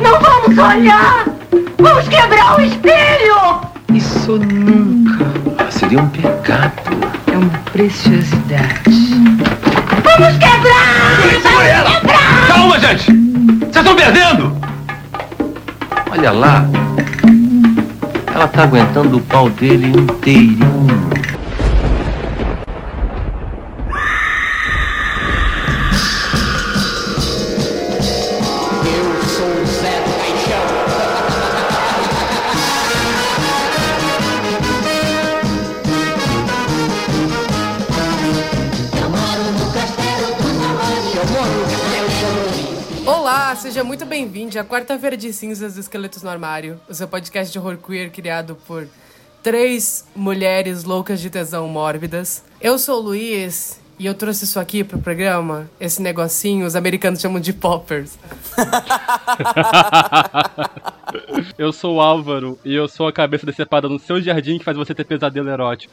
Não vamos olhar! Vamos quebrar o espelho! Isso nunca Ah, seria um pecado. é uma preciosidade. Vamos quebrar! Segura ela! Calma, gente! Vocês estão perdendo! Olha lá. Ela tá aguentando o pau dele inteirinho. À quarta-feira de cinzas do Esqueletos no Armário, o seu podcast de horror queer criado por três mulheres loucas de tesão mórbidas. Eu sou o Luiz e eu trouxe isso aqui pro programa, esse negocinho, os americanos chamam de poppers. Eu sou o Álvaro e eu sou a cabeça decepada no seu jardim que faz você ter pesadelo erótico.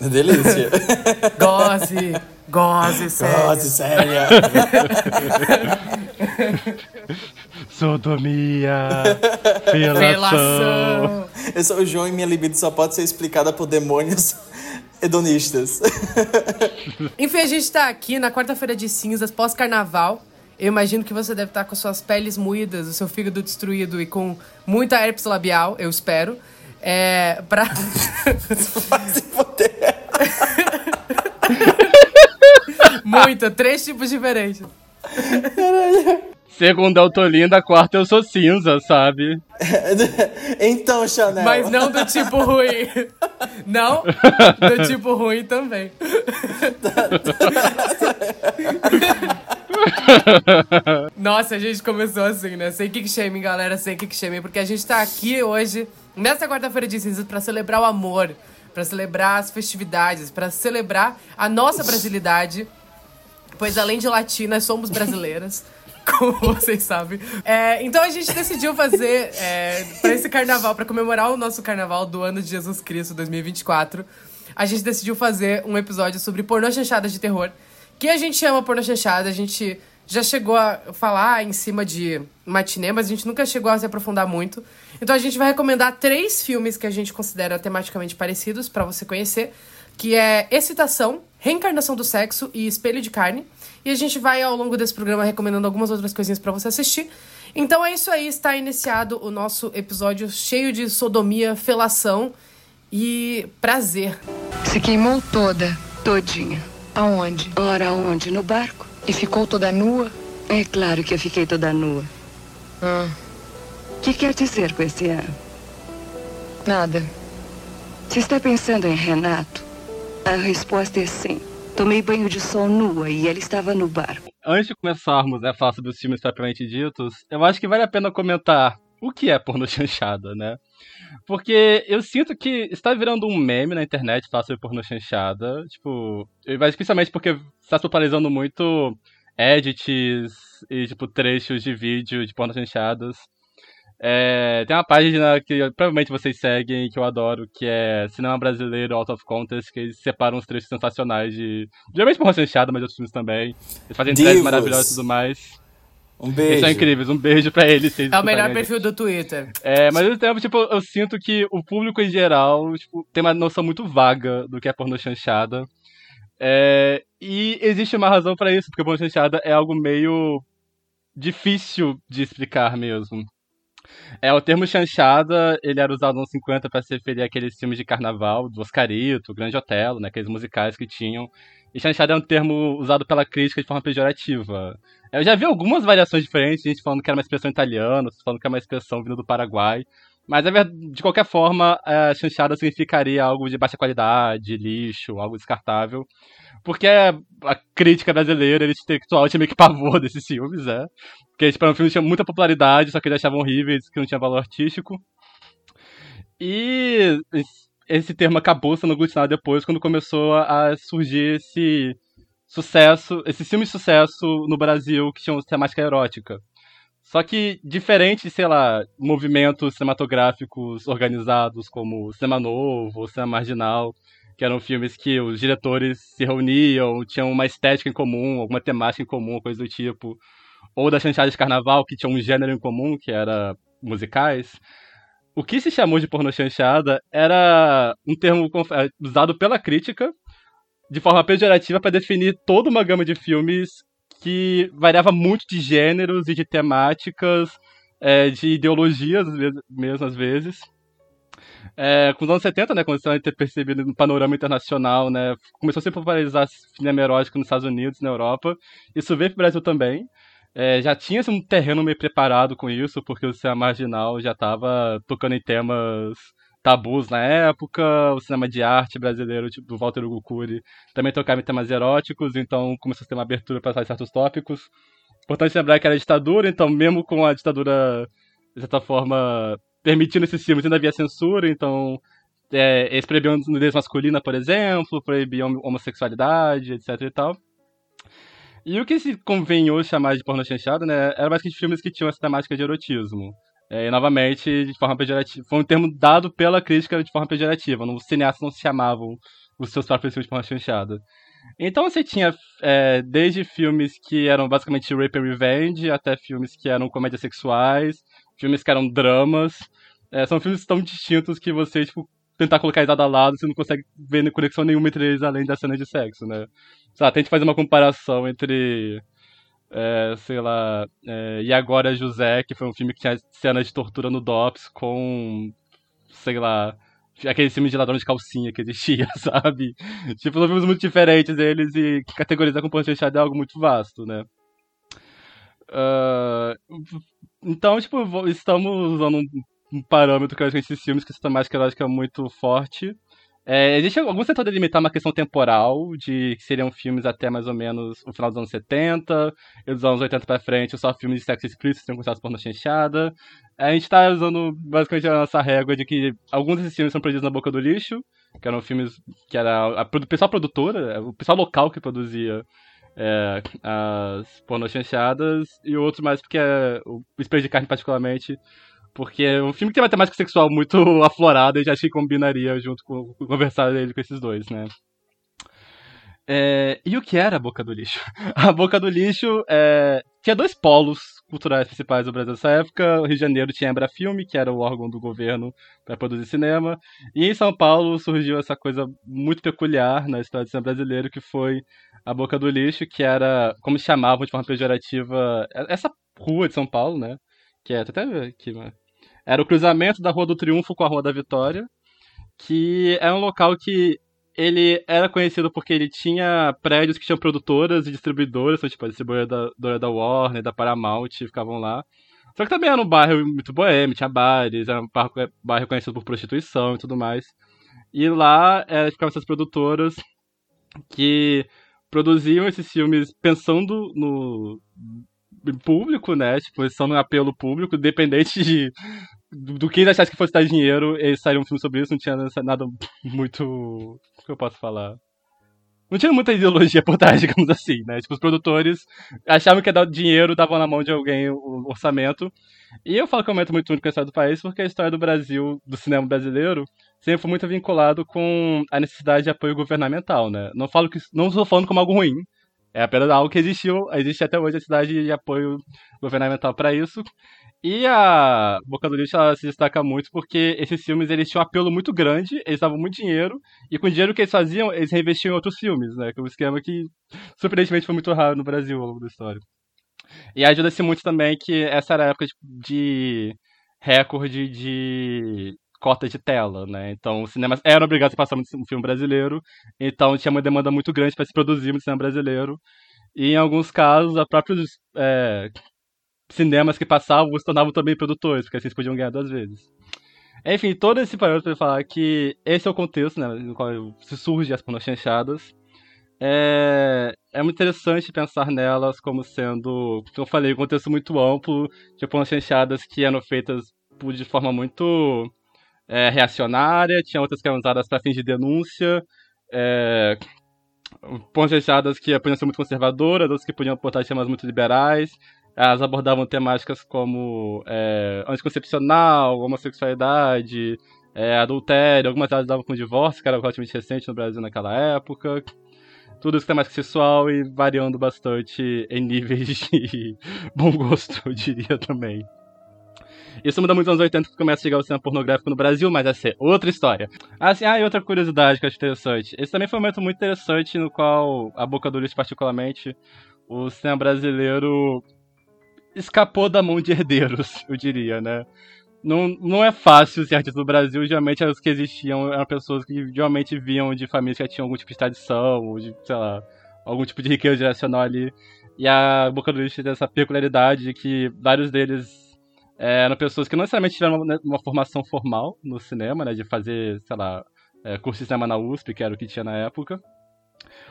Delícia. Goze, goze, sério. Nossa, séria. Sodomia, felação. Relação. Eu sou o João e minha libido só pode ser explicada por demônios hedonistas. Enfim, a gente tá aqui na quarta-feira de cinzas, pós-carnaval. Eu imagino que você deve estar com suas peles moídas, o seu fígado destruído e com muita herpes labial, eu espero. É. Pra. Vai se foder. Muita, três tipos diferentes. Segunda eu tô linda, quarta eu sou cinza, sabe? Então, Chanel. Mas não do tipo ruim. Não, do tipo ruim também. Nossa, a gente começou assim, né? Sem kick shaming, galera, sem kick shaming, porque a gente tá aqui hoje, nessa quarta-feira de cinzas, pra celebrar o amor, pra celebrar as festividades, pra celebrar a nossa brasilidade, pois além de latinas, somos brasileiras. Como vocês sabem. É, então a gente decidiu fazer é, para esse carnaval, para comemorar o nosso carnaval do ano de Jesus Cristo 2024. A gente decidiu fazer um episódio sobre pornô chanchadas de terror. Que a gente chama pornô chanchada, a gente já chegou a falar em cima de matinê, mas a gente nunca chegou a se aprofundar muito. Então a gente vai recomendar três filmes que a gente considera tematicamente parecidos para você conhecer, que é Excitação, Reencarnação do Sexo e Espelho de Carne. E a gente vai ao longo desse programa recomendando algumas outras coisinhas para você assistir. Então é isso aí, está iniciado o nosso episódio cheio de sodomia, felação e prazer. Se queimou toda, todinha. Aonde? Ora, onde? No barco? E ficou toda nua? É claro que eu fiquei toda nua. Ah, O que quer dizer com esse ano? nada. Se está pensando em Renato, a resposta é sim. Tomei banho de sol nua e ele estava no barco. Antes de começarmos a falar sobre os filmes propriamente ditos, eu acho que vale a pena comentar o que é porno chanchada, né? Porque eu sinto que está virando um meme na internet falar sobre porno chanchada. Tipo, mas principalmente porque está se popularizando muito edits e, tipo, trechos de vídeo de porno chanchadas. É, tem uma página que provavelmente vocês seguem, que eu adoro, que é Cinema Brasileiro Out of Contest, que eles separam uns trechos sensacionais de. Geralmente porra chanchada, mas de outros filmes também. Eles fazem Divos. maravilhosos e tudo mais. Um Eles beijo. são incríveis, um beijo pra eles. eles É o melhor perfil do Twitter. É, mas ao mesmo tempo, tipo, eu sinto que o público em geral tipo, tem uma noção muito vaga do que é pornô chanchada. É, e existe uma razão pra isso, porque pornô chanchada é algo meio difícil de explicar mesmo. É, o termo chanchada, ele era usado nos 50 para se referir àqueles filmes de carnaval, do Oscarito, Grande Otelo, né, aqueles musicais que tinham. E chanchada é um termo usado pela crítica de forma pejorativa. Eu já vi algumas variações diferentes, gente falando que era uma expressão italiana, falando que era uma expressão vindo do Paraguai. Mas, verdade, de qualquer forma, a chanchada significaria algo de baixa qualidade, lixo, algo descartável. Porque a crítica brasileira, ele intelectual, tinha meio que pavor desses filmes, né? Porque, tipo, era um filme tinha muita popularidade, só que eles achavam horríveis, que não tinha valor artístico. E esse termo acabou sendo aglutinado depois, quando começou a surgir esse sucesso, esse filme de sucesso no Brasil que tinham temática erótica. Só que, diferente sei lá, movimentos cinematográficos organizados como Cinema Novo Cinema Marginal, que eram filmes que os diretores se reuniam, tinham uma estética em comum, alguma temática em comum, coisa do tipo. ou das chanchadas de carnaval, que tinha um gênero em comum, que era musicais. O que se chamou de pornô chanchada era um termo é, usado pela crítica de forma pejorativa para definir toda uma gama de filmes que variava muito de gêneros e de temáticas, é, de ideologias mesmo às vezes. É, com os anos 70, né, começou a ter percebido no panorama internacional, né, começou a se popularizar cinema erótico nos Estados Unidos, na Europa. Isso veio para o Brasil também. É, já tinha um terreno meio preparado com isso, porque o cinema marginal já estava tocando em temas tabus na época, o cinema de arte brasileiro, tipo do Walter Hugo Cury, também tocava em temas eróticos, então começou a ter uma abertura para certos tópicos. Importante lembrar que era ditadura, então mesmo com a ditadura, de certa forma, permitindo esses filmes, ainda havia censura, então é, eles proibiam nudez masculina, por exemplo, proibiam homossexualidade, etc e tal. E o que se convenhou chamar de porno chanchado, né, era basicamente filmes que tinham essa temática de erotismo. É, e, novamente, de forma pejorativa. Foi um termo dado pela crítica de forma pejorativa. Os cineastas não se chamavam os seus próprios filmes de porno chanchada. Então você tinha é, desde filmes que eram basicamente rape and revenge, até filmes que eram comédias sexuais, filmes que eram dramas. É, são filmes tão distintos que você, tipo, tentar colocar eles lado a lado, você não consegue ver conexão nenhuma entre eles além da cena de sexo, né? Sei lá, tente fazer uma comparação entre, é, sei lá, é, E Agora José, que foi um filme que tinha cena de tortura no DOPS, com, sei lá, aquele filme de ladrão de calcinha que existia, sabe? Tipo, são filmes muito diferentes eles e categorizar com ponto fechado é algo muito vasto, né? Uh, então, tipo, estamos usando um parâmetro que eu acho que esses filmes que essa temática lógica é muito forte. É, existe algum setor de limitar uma questão temporal, de que seriam filmes até mais ou menos o final dos anos 70, e dos anos 80 pra frente, só filmes de sexo explícito seriam considerados porno chanchada. A gente tá usando basicamente a nossa régua de que alguns desses filmes são produzidos na boca do lixo, que eram filmes que era a, o pessoal produtora, o pessoal local que produzia é, as porno chanchadas, e outros mais porque é, o Espelho de Carne particularmente porque é um filme que tem uma temática sexual muito aflorada e já achei que combinaria junto com, conversar ele com esses dois, né? É, e o que era a Boca do Lixo? A Boca do Lixo é, tinha dois polos culturais principais do Brasil nessa época. O Rio de Janeiro tinha a Embra Filme, que era o órgão do governo para produzir cinema. E em São Paulo surgiu essa coisa muito peculiar na história do cinema brasileiro, que foi a Boca do Lixo, que era, como chamavam de forma pejorativa, essa rua de São Paulo, né? Que é, até aqui, era o cruzamento da Rua do Triunfo com a Rua da Vitória, que é um local que ele era conhecido porque ele tinha prédios que tinham produtoras e distribuidoras, tipo, a distribuidora da Warner, da Paramount, ficavam lá. Só que também era um bairro muito boêmio, tinha bares, era um bairro conhecido por prostituição e tudo mais. E lá é, ficavam essas produtoras que produziam esses filmes pensando no público, né? Tipo, eles são um apelo público, dependente de do, do que eles achassem que fosse dar dinheiro, eles saíram um filme sobre isso, não tinha nada muito. O que eu posso falar? Não tinha muita ideologia por trás, digamos assim, né? Tipo, os produtores achavam que ia dar dinheiro, davam na mão de alguém o orçamento. E eu falo que é um momento muito único na história do país, porque a história do Brasil, do cinema brasileiro, sempre foi muito vinculado com a necessidade de apoio governamental, né? Não falo que não estou falando como algo ruim, é apenas algo que existiu, existe até hoje a cidade de apoio governamental para isso. E a Boca do Lixo se destaca muito porque esses filmes eles tinham um apelo muito grande, eles davam muito dinheiro, e com o dinheiro que eles faziam, eles reinvestiam em outros filmes, né? Que é um esquema que, surpreendentemente, foi muito raro no Brasil ao longo da história. E ajuda-se muito também que essa era a época de recorde de cota de tela, né? Então, os cinemas eram obrigados a passar um filme brasileiro, então tinha uma demanda muito grande para se produzir um cinema brasileiro. E em alguns casos, a próprios é, cinemas que passavam se tornavam também produtores, porque assim eles podiam ganhar duas vezes. Enfim, todo esse parâmetro para falar que esse é o contexto né, no qual se surge as pornochanchadas. É, é muito interessante pensar nelas como sendo, como eu falei, um contexto muito amplo de pornochanchadas que eram feitas de forma muito é, reacionária, tinha outras que eram usadas para fins de denúncia, é, pontejadas que podiam ser muito conservadoras, outras que podiam portar temas muito liberais. Elas abordavam temáticas como é, anticoncepcional, homossexualidade, é, adultério, algumas delas davam com divórcio, que era relativamente recente no Brasil naquela época. tudo isso temática sexual e variando bastante em níveis de bom gosto, eu diria também. Isso muda muito nos anos 80 que começa a chegar o cinema pornográfico no Brasil, mas essa é outra história. Assim, ah, e outra curiosidade que eu acho interessante. Esse também foi um momento muito interessante no qual, a Boca do Lixo particularmente, o cinema brasileiro escapou da mão de herdeiros, eu diria, né? Não, não é fácil ser artista no Brasil, geralmente os que existiam eram pessoas que geralmente vinham de famílias que tinham algum tipo de tradição, ou de, sei lá, algum tipo de riqueza geracional ali. E a Boca do Lixo tem essa peculiaridade de que vários deles é, eram pessoas que não necessariamente tiveram uma, uma, formação formal no cinema, né, de fazer, sei lá, é, curso de cinema na USP, que era o que tinha na época.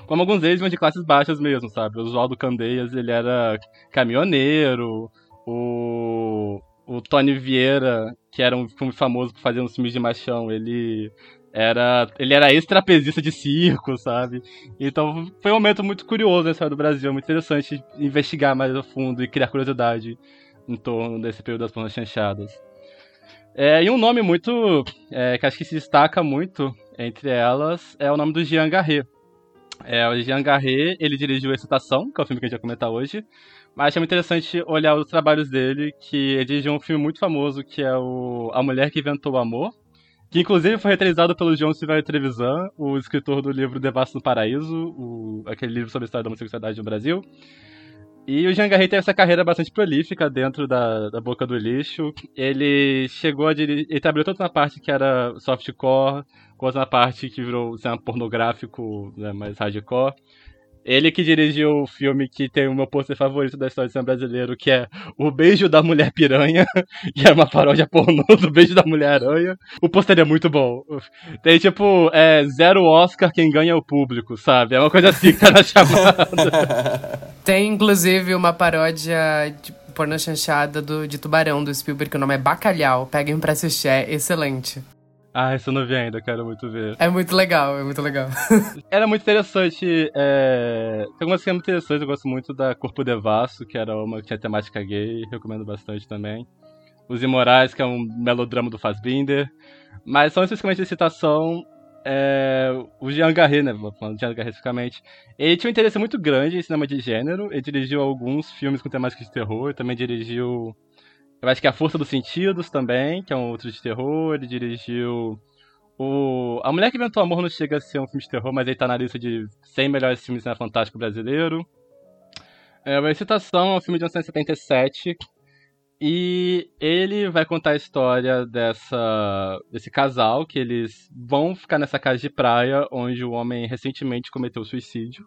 Como alguns deles vinham de classes baixas mesmo, sabe? O Oswaldo Candeias, ele era caminhoneiro, o, o Tony Vieira, que era um filme famoso por fazer uns filmes de machão, ele era ele era ex-trapezista de circo, sabe? Então foi um momento muito curioso na história do Brasil, muito interessante investigar mais a fundo e criar curiosidade em torno desse período das plantas chanchadas. É, e um nome muito. É, que acho que se destaca muito entre elas é o nome do Jean Garret. É, o Jean Garret, ele dirigiu Excitação, que é o filme que a gente vai comentar hoje. Mas achei muito interessante olhar os trabalhos dele, que ele dirigiu um filme muito famoso, que é o A Mulher que Inventou o Amor, que inclusive foi realizado pelo João Silveira Trevisan, o escritor do livro Devasso no Paraíso, o, aquele livro sobre a história da homossexualidade no Brasil. E o Jean Garret teve essa carreira bastante prolífica dentro da, da boca do lixo. Ele chegou a dirigir. Ele trabalhou tanto na parte que era softcore, quanto na parte que virou cinema pornográfico, né, mais hardcore. Ele que dirigiu o filme que tem o meu pôster favorito da história do cinema brasileiro, que é O Beijo da Mulher Piranha, que é uma paródia pornô do Beijo da Mulher Aranha. O pôster é muito bom. Tem tipo, é, zero Oscar quem ganha é o público, sabe? É uma coisa assim que tá na chamada. Tem inclusive uma paródia de chanchada do, de Tubarão do Spielberg, que o nome é Bacalhau. Peguem pra assistir, é excelente. Ah, isso eu não vi ainda, quero muito ver. É muito legal, é muito legal. era muito interessante. É... Tem algumas cenas muito interessantes, eu gosto muito da Corpo Devasso, que era uma que tinha temática gay, recomendo bastante também. Os Imorais, que é um melodrama do Fassbinder. Mas são especificamente de citação. É... O Jean Garret, né? Falando de Jean Garret especificamente. Ele tinha um interesse muito grande em cinema de gênero. Ele dirigiu alguns filmes com temática de terror. Também dirigiu eu acho que A Força dos Sentidos também, que é um outro de terror. Ele dirigiu o... A Mulher que Inventou Amor não chega a ser um filme de terror, mas ele tá na lista de 100 melhores filmes de fantástico brasileiro. É, a Excitação é um filme de 1977. E ele vai contar a história dessa, desse casal, que eles vão ficar nessa casa de praia, onde o homem recentemente cometeu suicídio.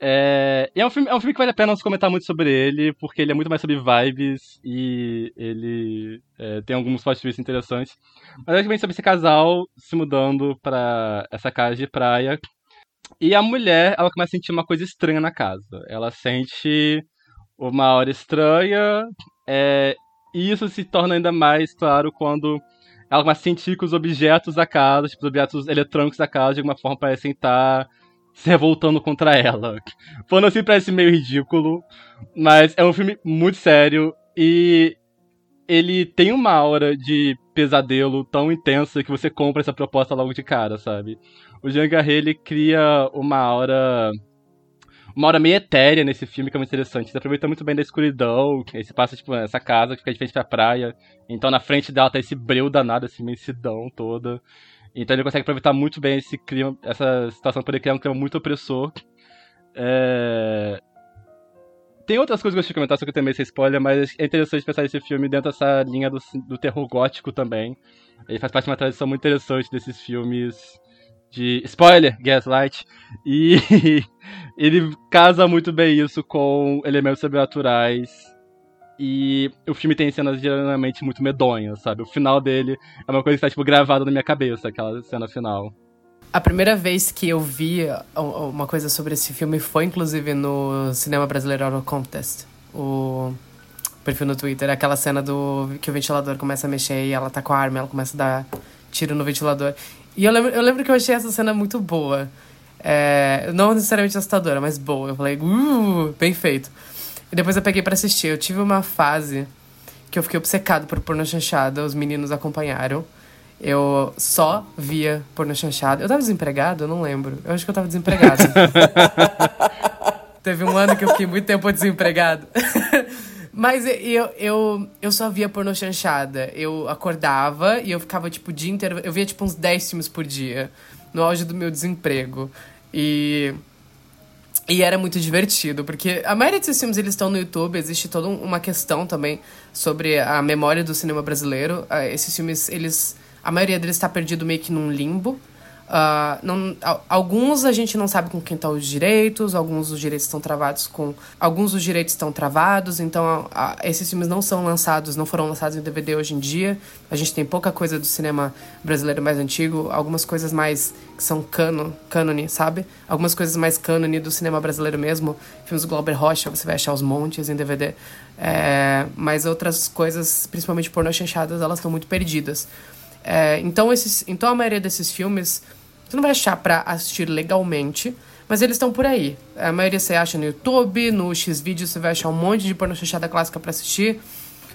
É, é, um filme, é um filme que vale a pena não comentar muito sobre ele, porque ele é muito mais sobre vibes e ele é, tem alguns plot interessantes. Mas basicamente sobre esse casal se mudando para essa casa de praia. E a mulher, ela começa a sentir uma coisa estranha na casa. Ela sente uma hora estranha, é, e isso se torna ainda mais claro quando ela começa a sentir que os objetos da casa, tipo, os objetos eletrônicos da casa, de alguma forma parecem estar se revoltando contra ela. Falando assim parece meio ridículo, mas é um filme muito sério e ele tem uma aura de pesadelo tão intensa que você compra essa proposta logo de cara, sabe? O Jean Garret, ele cria uma aura uma hora meio etérea nesse filme, que é muito interessante. Ele aproveita muito bem da escuridão. Aí você passa, tipo, nessa casa que fica de frente pra praia. Então na frente dela tá esse breu danado, essa imensidão toda. Então ele consegue aproveitar muito bem esse clima, essa situação para poder criar um clima muito opressor. É... Tem outras coisas que eu de comentar, só que eu também sei spoiler, mas é interessante pensar esse filme dentro dessa linha do, do terror gótico também. Ele faz parte de uma tradição muito interessante desses filmes de spoiler, Gaslight, e ele casa muito bem isso com elementos sobrenaturais e o filme tem cenas geralmente muito medonhas, sabe? O final dele é uma coisa que está, tipo, gravada na minha cabeça, aquela cena final. A primeira vez que eu vi uma coisa sobre esse filme foi, inclusive, no Cinema Brasileiro Auto Contest. O perfil no Twitter. Aquela cena do que o ventilador começa a mexer e ela tá com a arma, ela começa a dar tiro no ventilador. E eu lembro, eu lembro que eu achei essa cena muito boa. É, não necessariamente assustadora, mas boa. Eu falei, uh, bem feito. E depois eu peguei para assistir. Eu tive uma fase que eu fiquei obcecado por porno chanchada, os meninos acompanharam. Eu só via porno chanchada. Eu tava desempregado? Eu não lembro. Eu acho que eu tava desempregado. Teve um ano que eu fiquei muito tempo desempregado. Mas eu, eu, eu só via porno chanchada. Eu acordava e eu ficava, tipo, o dia inteiro. Eu via, tipo, uns 10 filmes por dia. No auge do meu desemprego. E. E era muito divertido, porque a maioria desses filmes eles estão no YouTube, existe toda uma questão também sobre a memória do cinema brasileiro. Ah, Esses filmes, eles. A maioria deles está perdido meio que num limbo. Ah, não, al- alguns a gente não sabe com quem estão os direitos, alguns os direitos estão travados com. Alguns dos direitos estão travados, então a- a- esses filmes não são lançados, não foram lançados em DVD hoje em dia. A gente tem pouca coisa do cinema brasileiro mais antigo, algumas coisas mais que são cano, cânone, sabe? Algumas coisas mais cânone do cinema brasileiro mesmo. Filmes do Glauber Rocha, você vai achar os montes em DVD. É, mas outras coisas, principalmente pornô chanchadas, elas estão muito perdidas. É, então, esses, então a maioria desses filmes você não vai achar pra assistir legalmente, mas eles estão por aí. A maioria você acha no YouTube, no Xvideos você vai achar um monte de porno chanchada clássica pra assistir.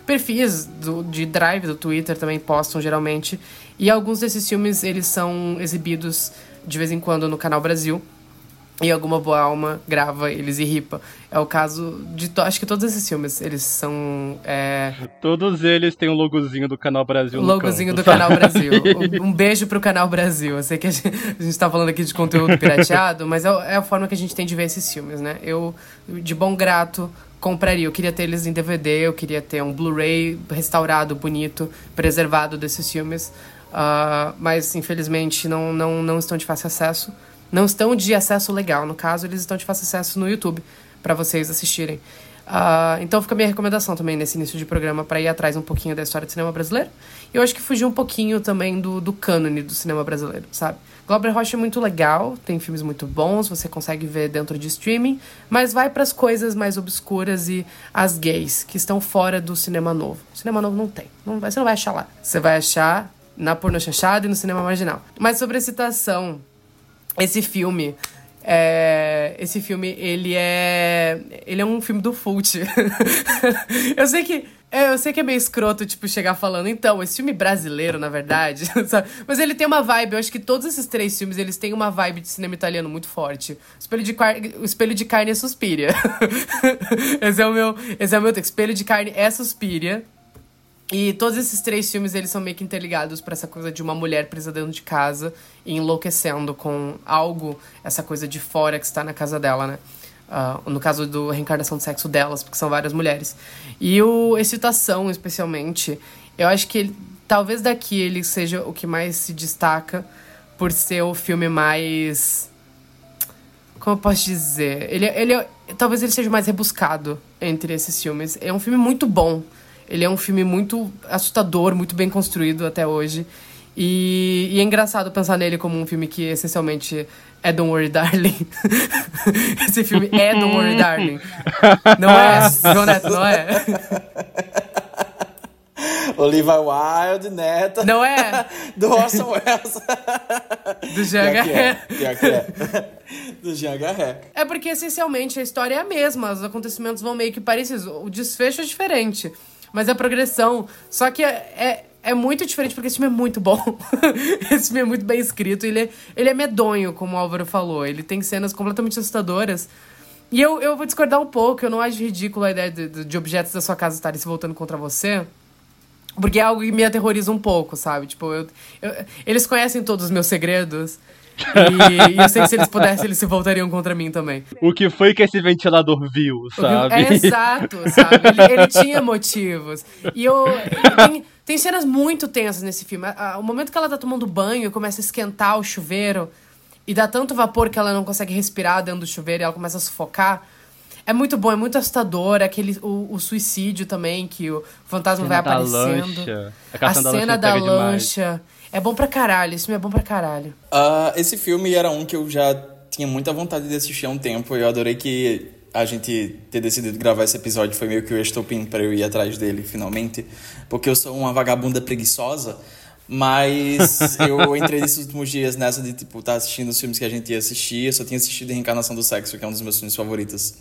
Perfis do, de drive do Twitter também postam geralmente. E alguns desses filmes eles são exibidos de vez em quando no Canal Brasil. E alguma boa alma grava eles e ripa. É o caso de. Acho que todos esses filmes, eles são. É, Todos eles têm o logozinho do Canal Brasil o logozinho canto, do Canal sabe? Brasil. Um- Um beijo pro Canal Brasil. Eu sei que a gente, a gente tá falando aqui de conteúdo pirateado, mas é, é a forma que a gente tem de ver esses filmes, né? Eu, de bom grato, compraria. Eu queria ter eles em DVD, eu queria ter um Blu-ray restaurado, bonito, preservado desses filmes. Ah, mas, infelizmente, não, não, não estão de fácil acesso. Não estão de acesso legal, no caso, eles estão de fácil acesso no YouTube, para vocês assistirem. Ah, então fica a minha recomendação também nesse início de programa para ir atrás um pouquinho da história do cinema brasileiro. E eu acho que fugir um pouquinho também do, do cânone do cinema brasileiro, sabe? Glauber Rocha é muito legal, tem filmes muito bons, você consegue ver dentro de streaming, mas vai para as coisas mais obscuras e as gays, que estão fora do cinema novo. O cinema novo não tem, não vai, você não vai achar lá. Você vai achar na porno e no cinema marginal. Mas sobre a citação esse filme é, esse filme ele é ele é um filme do Fult eu sei que é, eu sei que é meio escroto, tipo, chegar falando, então, esse filme brasileiro, na verdade? Mas ele tem uma vibe, eu acho que todos esses três filmes, eles têm uma vibe de cinema italiano muito forte. Espelho de, Car... Espelho de Carne é Suspiria. esse é o meu, esse é o meu. Espelho de Carne é Suspiria. E todos esses três filmes, eles são meio que interligados pra essa coisa de uma mulher presa dentro de casa e enlouquecendo com algo, essa coisa de fora que está na casa dela, né? Ah, no caso do reencarnação do sexo delas, porque são várias mulheres. E o Excitação, especialmente, eu acho que ele, talvez daqui ele seja o que mais se destaca por ser o filme mais como eu posso dizer? Ele, ele talvez ele seja mais rebuscado entre esses filmes. É um filme muito bom. Ele é um filme muito assustador, muito bem construído até hoje. E, e é engraçado pensar nele como um filme que essencialmente é Don't Worry Darling. Esse filme é Don't Worry Darling. Não é, João Neto, não é? Olivia Wilde, neta. Não é? Do Orson Welles. Do Jean é, Garret. que é. Do Jean Garret. É porque essencialmente a história é a mesma, os acontecimentos vão meio que parecidos. O desfecho é diferente, mas a progressão. Só que é, é, é muito diferente porque esse filme é muito bom. esse filme é muito bem escrito. Ele é, ele é medonho, como o Álvaro falou. Ele tem cenas completamente assustadoras. E eu, eu vou discordar um pouco. Eu não acho ridículo a ideia de, de, de objetos da sua casa estarem se voltando contra você. Porque é algo que me aterroriza um pouco, sabe? Tipo, eu, eu- eles conhecem todos os meus segredos. E, e eu sei que se eles pudessem, eles se voltariam contra mim também. O que foi que esse ventilador viu, sabe? É exato, sabe? Ele, ele tinha motivos. E eu. Tem, tem cenas muito tensas nesse filme. O momento que ela tá tomando banho e começa a esquentar o chuveiro e dá tanto vapor que ela não consegue respirar dentro do chuveiro e ela começa a sufocar. É muito bom, é muito assustador. Aquele, o, o suicídio também, que o fantasma vai Cena da aparecendo. lancha. A A cena da lancha É bom pra caralho, esse filme é bom pra caralho. Ah, esse filme era um que eu já tinha muita vontade de assistir há um tempo. Eu adorei que a gente ter decidido gravar esse episódio. Foi meio que o estopim para eu ir atrás dele, finalmente. Porque eu sou uma vagabunda preguiçosa. Mas eu entrei nesses últimos dias nessa de, tipo, estar assistindo os filmes que a gente ia assistir. Eu só tinha assistido Reencarnação do Sexo, que é um dos meus filmes favoritos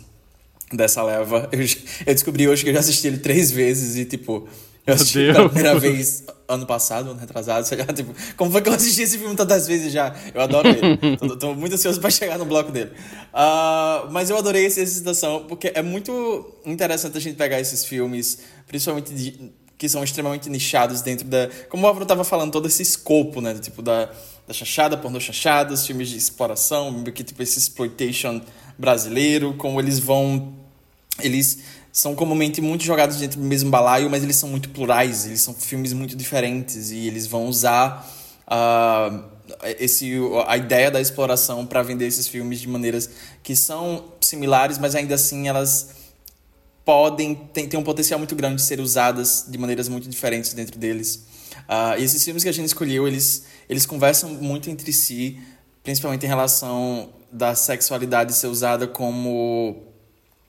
dessa leva. Eu, eu descobri hoje que eu já assisti ele três vezes e, tipo, Meu assisti pela Deus. primeira vez ano passado, ano retrasado, sei lá, tipo, como foi que eu assisti esse filme tantas vezes já? Eu adoro ele. tô, tô muito ansioso pra chegar no bloco dele. Uh, mas eu adorei essa citação, porque é muito interessante a gente pegar esses filmes, principalmente de, que são extremamente nichados dentro da. Como o Álvaro tava falando, todo esse escopo, né? Tipo, da, da chanchada, pornô chanchada, os filmes de exploração, que tipo esse exploitation brasileiro, como eles vão. Eles são comumente muito jogados dentro do mesmo balaio, mas eles são muito plurais, eles são filmes muito diferentes e eles vão usar uh, esse, a ideia da exploração para vender esses filmes de maneiras que são similares, mas ainda assim elas podem ter, um potencial muito grande de ser usadas de maneiras muito diferentes dentro deles. Uh, e esses filmes que a gente escolheu, eles, eles conversam muito entre si, principalmente em relação da sexualidade ser usada como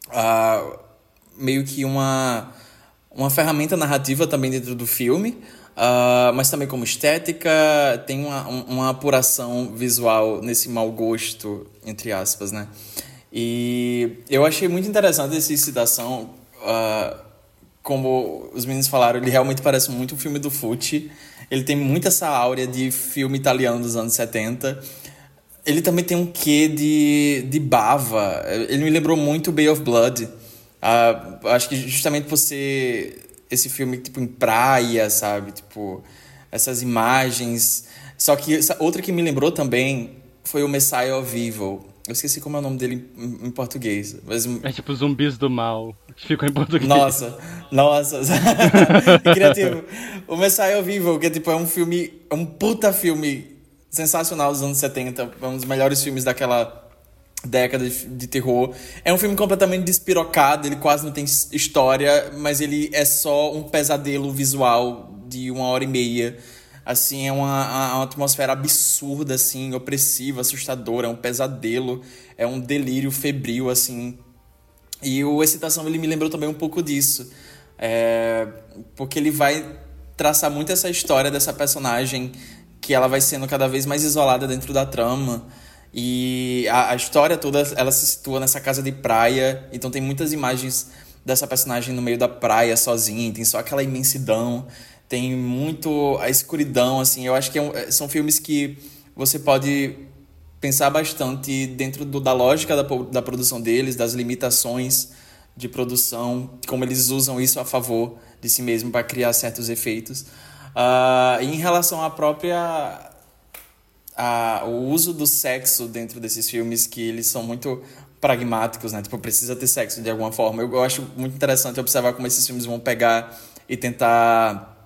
uh, meio que uma, uma ferramenta narrativa também dentro do filme, uh, mas também como estética, tem uma, uma apuração visual nesse mau gosto, entre aspas, né? E eu achei muito interessante essa citação, uh, como os meninos falaram, ele realmente parece muito um filme do Fucci, ele tem muita essa áurea de filme italiano dos anos 70, ele também tem um quê de, de bava. Ele me lembrou muito Bay of Blood. Uh, acho que justamente por ser esse filme tipo em praia, sabe? Tipo, essas imagens. Só que outra que me lembrou também foi o Messiah of Evil. Eu esqueci como é o nome dele em, em português. Mas... É tipo zumbis do mal, ficou em português. Nossa, nossa. Criativo. O Messiah of Evil, que é, tipo, é um filme, é um puta filme sensacional dos anos 70. É um dos melhores filmes daquela década de, de, terror. É um filme completamente despirocado, ele quase não tem história, mas ele é só um pesadelo visual de uma hora e meia. Assim, é uma, uma atmosfera absurda, assim, opressiva, assustadora, é um pesadelo, é um delírio febril, assim. E o Excitação, ele me lembrou também um pouco disso. É, porque ele vai traçar muito essa história dessa personagem que ela vai sendo cada vez mais isolada dentro da trama. E a, a, história toda, ela se situa nessa casa de praia, então tem muitas imagens dessa personagem no meio da praia sozinha, tem só aquela imensidão, tem muito a escuridão, assim, eu acho que é um, é, são filmes que você pode pensar bastante dentro do, da lógica da, da produção deles, das limitações de produção, como eles usam isso a favor de si mesmo para criar certos efeitos. Uh, em relação à própria a, o uso do sexo dentro desses filmes que eles são muito pragmáticos, né? Tipo, precisa ter sexo de alguma forma. Eu, eu acho muito interessante observar como esses filmes vão pegar e tentar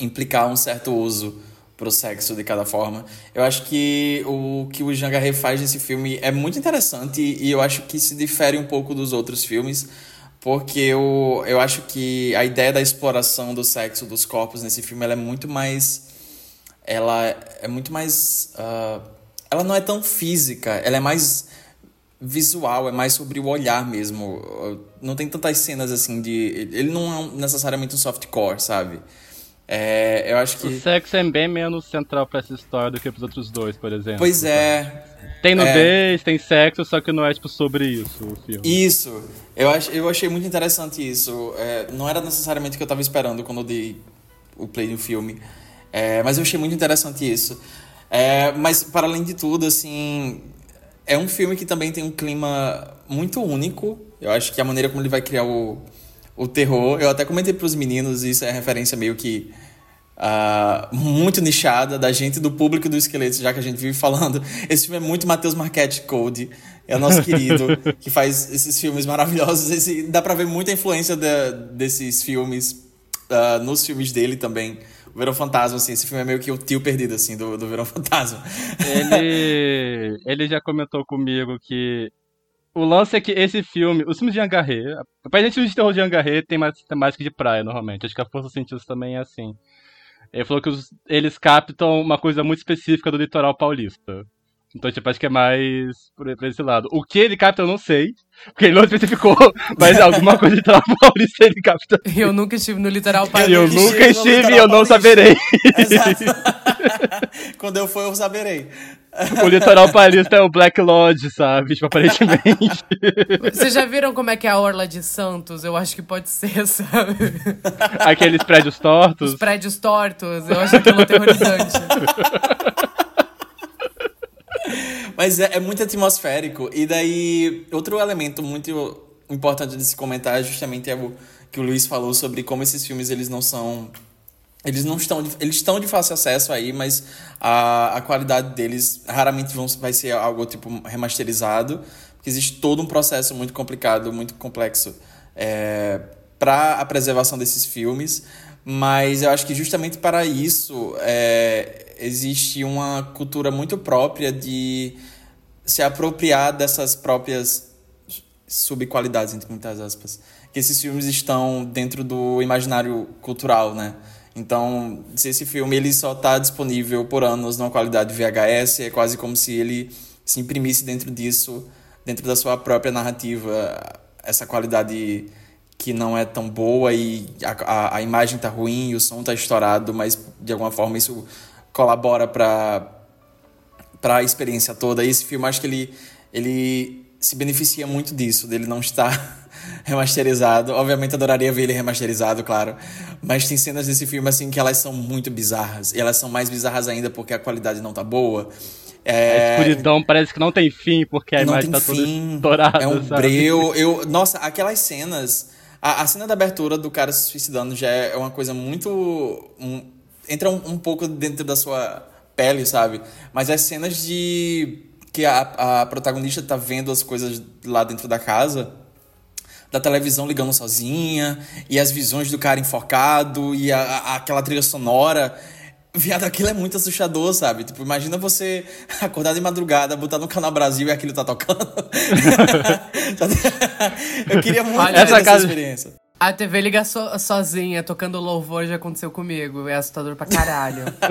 implicar um certo uso pro sexo de cada forma. Eu acho que o que o Jean Garret faz nesse filme é muito interessante e eu acho que se difere um pouco dos outros filmes, porque eu, eu acho que a ideia da exploração do sexo dos corpos nesse filme é muito mais ela é muito mais. Uh, ela não é tão física, ela é mais visual, é mais sobre o olhar mesmo. Não tem tantas cenas assim de. Ele não é necessariamente um softcore, sabe? É, eu acho que. O sexo é bem menos central para essa história do que pros outros dois, por exemplo. Pois é. Tem nudez, é... tem sexo, só que não é tipo sobre isso o filme. Isso. Eu, ach, eu achei muito interessante isso. É, não era necessariamente o que eu tava esperando quando eu dei o play do filme. É, mas eu achei muito interessante isso. É, mas, para além de tudo, assim, é um filme que também tem um clima muito único. Eu acho que a maneira como ele vai criar o, o terror. Eu até comentei para os meninos, isso é referência meio que uh, muito nichada da gente, do público do Esqueleto, já que a gente vive falando. Esse filme é muito Matheus Marquette Code. É o nosso querido, que faz esses filmes maravilhosos. Esse, dá para ver muita influência de, desses filmes uh, nos filmes dele também. O Verão Fantasma, assim, esse filme é meio que o tio perdido, assim, do, do Verão Fantasma. Ele, ele já comentou comigo que o lance é que esse filme, os filmes de Angarré, pra gente filmes de terror de Angarré tem mais temática de praia, normalmente. Acho que a Força Cientista também é assim. Ele falou que os, eles captam uma coisa muito específica do litoral paulista. Então, tipo, acho que é mais pra esse lado. O que ele capta, eu não sei. Porque ele não especificou, mas alguma coisa de litoral paulista ele capta. Eu nunca estive no litoral paulista. Eu nunca estive e eu não saberei. Exato. Quando eu for, eu saberei. O litoral paulista é o Black Lodge, sabe? Tipo, aparentemente. Vocês já viram como é que é a Orla de Santos? Eu acho que pode ser, sabe? Aqueles prédios tortos. Os prédios tortos, eu acho aquilo aterrorizante. Mas é, é muito atmosférico. E daí, outro elemento muito importante de se comentar é justamente é o que o Luiz falou sobre como esses filmes eles não são eles não estão eles estão de fácil acesso aí mas a, a qualidade deles raramente vão, vai ser algo tipo remasterizado porque existe todo um processo muito complicado muito complexo é, para a preservação desses filmes mas eu acho que justamente para isso é, existe uma cultura muito própria de se apropriar dessas próprias subqualidades entre muitas aspas que esses filmes estão dentro do imaginário cultural, né? Então, se esse filme ele só está disponível por anos numa qualidade VHS, é quase como se ele se imprimisse dentro disso, dentro da sua própria narrativa, essa qualidade que não é tão boa e a, a, a imagem tá ruim, o som tá estourado, mas de alguma forma isso colabora para para a experiência toda. E esse filme acho que ele ele se beneficia muito disso, dele não estar remasterizado. Obviamente adoraria ver ele remasterizado, claro. Mas tem cenas desse filme assim que elas são muito bizarras. E elas são mais bizarras ainda porque a qualidade não tá boa. É... A escuridão parece que não tem fim, porque a não imagem tá fim. toda estourada. É um sabe? breu. Eu, nossa, aquelas cenas. A, a, cena da abertura do cara se suicidando já é uma coisa muito. Um, entra um, um pouco dentro da sua pele, sabe? Mas as cenas de. que a, a protagonista tá vendo as coisas lá dentro da casa da televisão ligando sozinha, e as visões do cara enfocado, e a, a, aquela trilha sonora. Viado, aquilo é muito assustador, sabe? Tipo, imagina você acordar de madrugada, botar no canal Brasil e aquilo tá tocando. Eu queria muito essa essa casa- experiência. A TV liga so- sozinha, tocando louvor, já aconteceu comigo. É assustador pra caralho.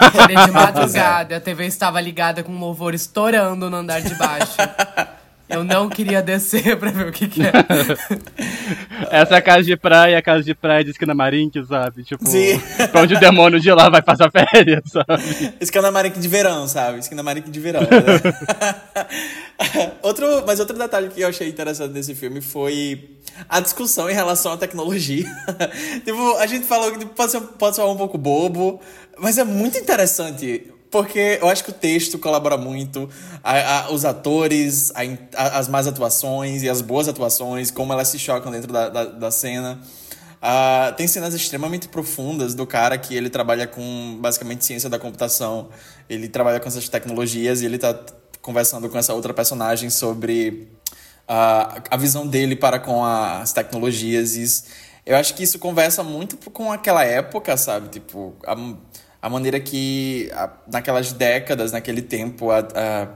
Acordei de madrugada, a TV estava ligada com louvor estourando no andar de baixo. Eu não queria descer pra ver o que que é. Essa é a casa de praia, a casa de praia de Esquina Marink, sabe? Tipo, Sim. pra onde o demônio de lá vai passar férias, sabe? Esquina Marique de verão, sabe? Esquina Marique de verão. né? outro, mas outro detalhe que eu achei interessante nesse filme foi a discussão em relação à tecnologia. tipo, a gente falou que pode ser, pode ser um pouco bobo, mas é muito interessante. Porque eu acho que o texto colabora muito, a- a- os atores, a a- as más atuações e as boas atuações, como elas se chocam dentro da, da, da cena. Ah, tem cenas extremamente profundas do cara que ele trabalha com basicamente ciência da computação. Ele trabalha com essas tecnologias e ele tá conversando com essa outra personagem sobre ah, a visão dele para com as tecnologias. E eu acho que isso conversa muito com aquela época, sabe? Tipo, a, a maneira que a- naquelas décadas, naquele tempo, a, a,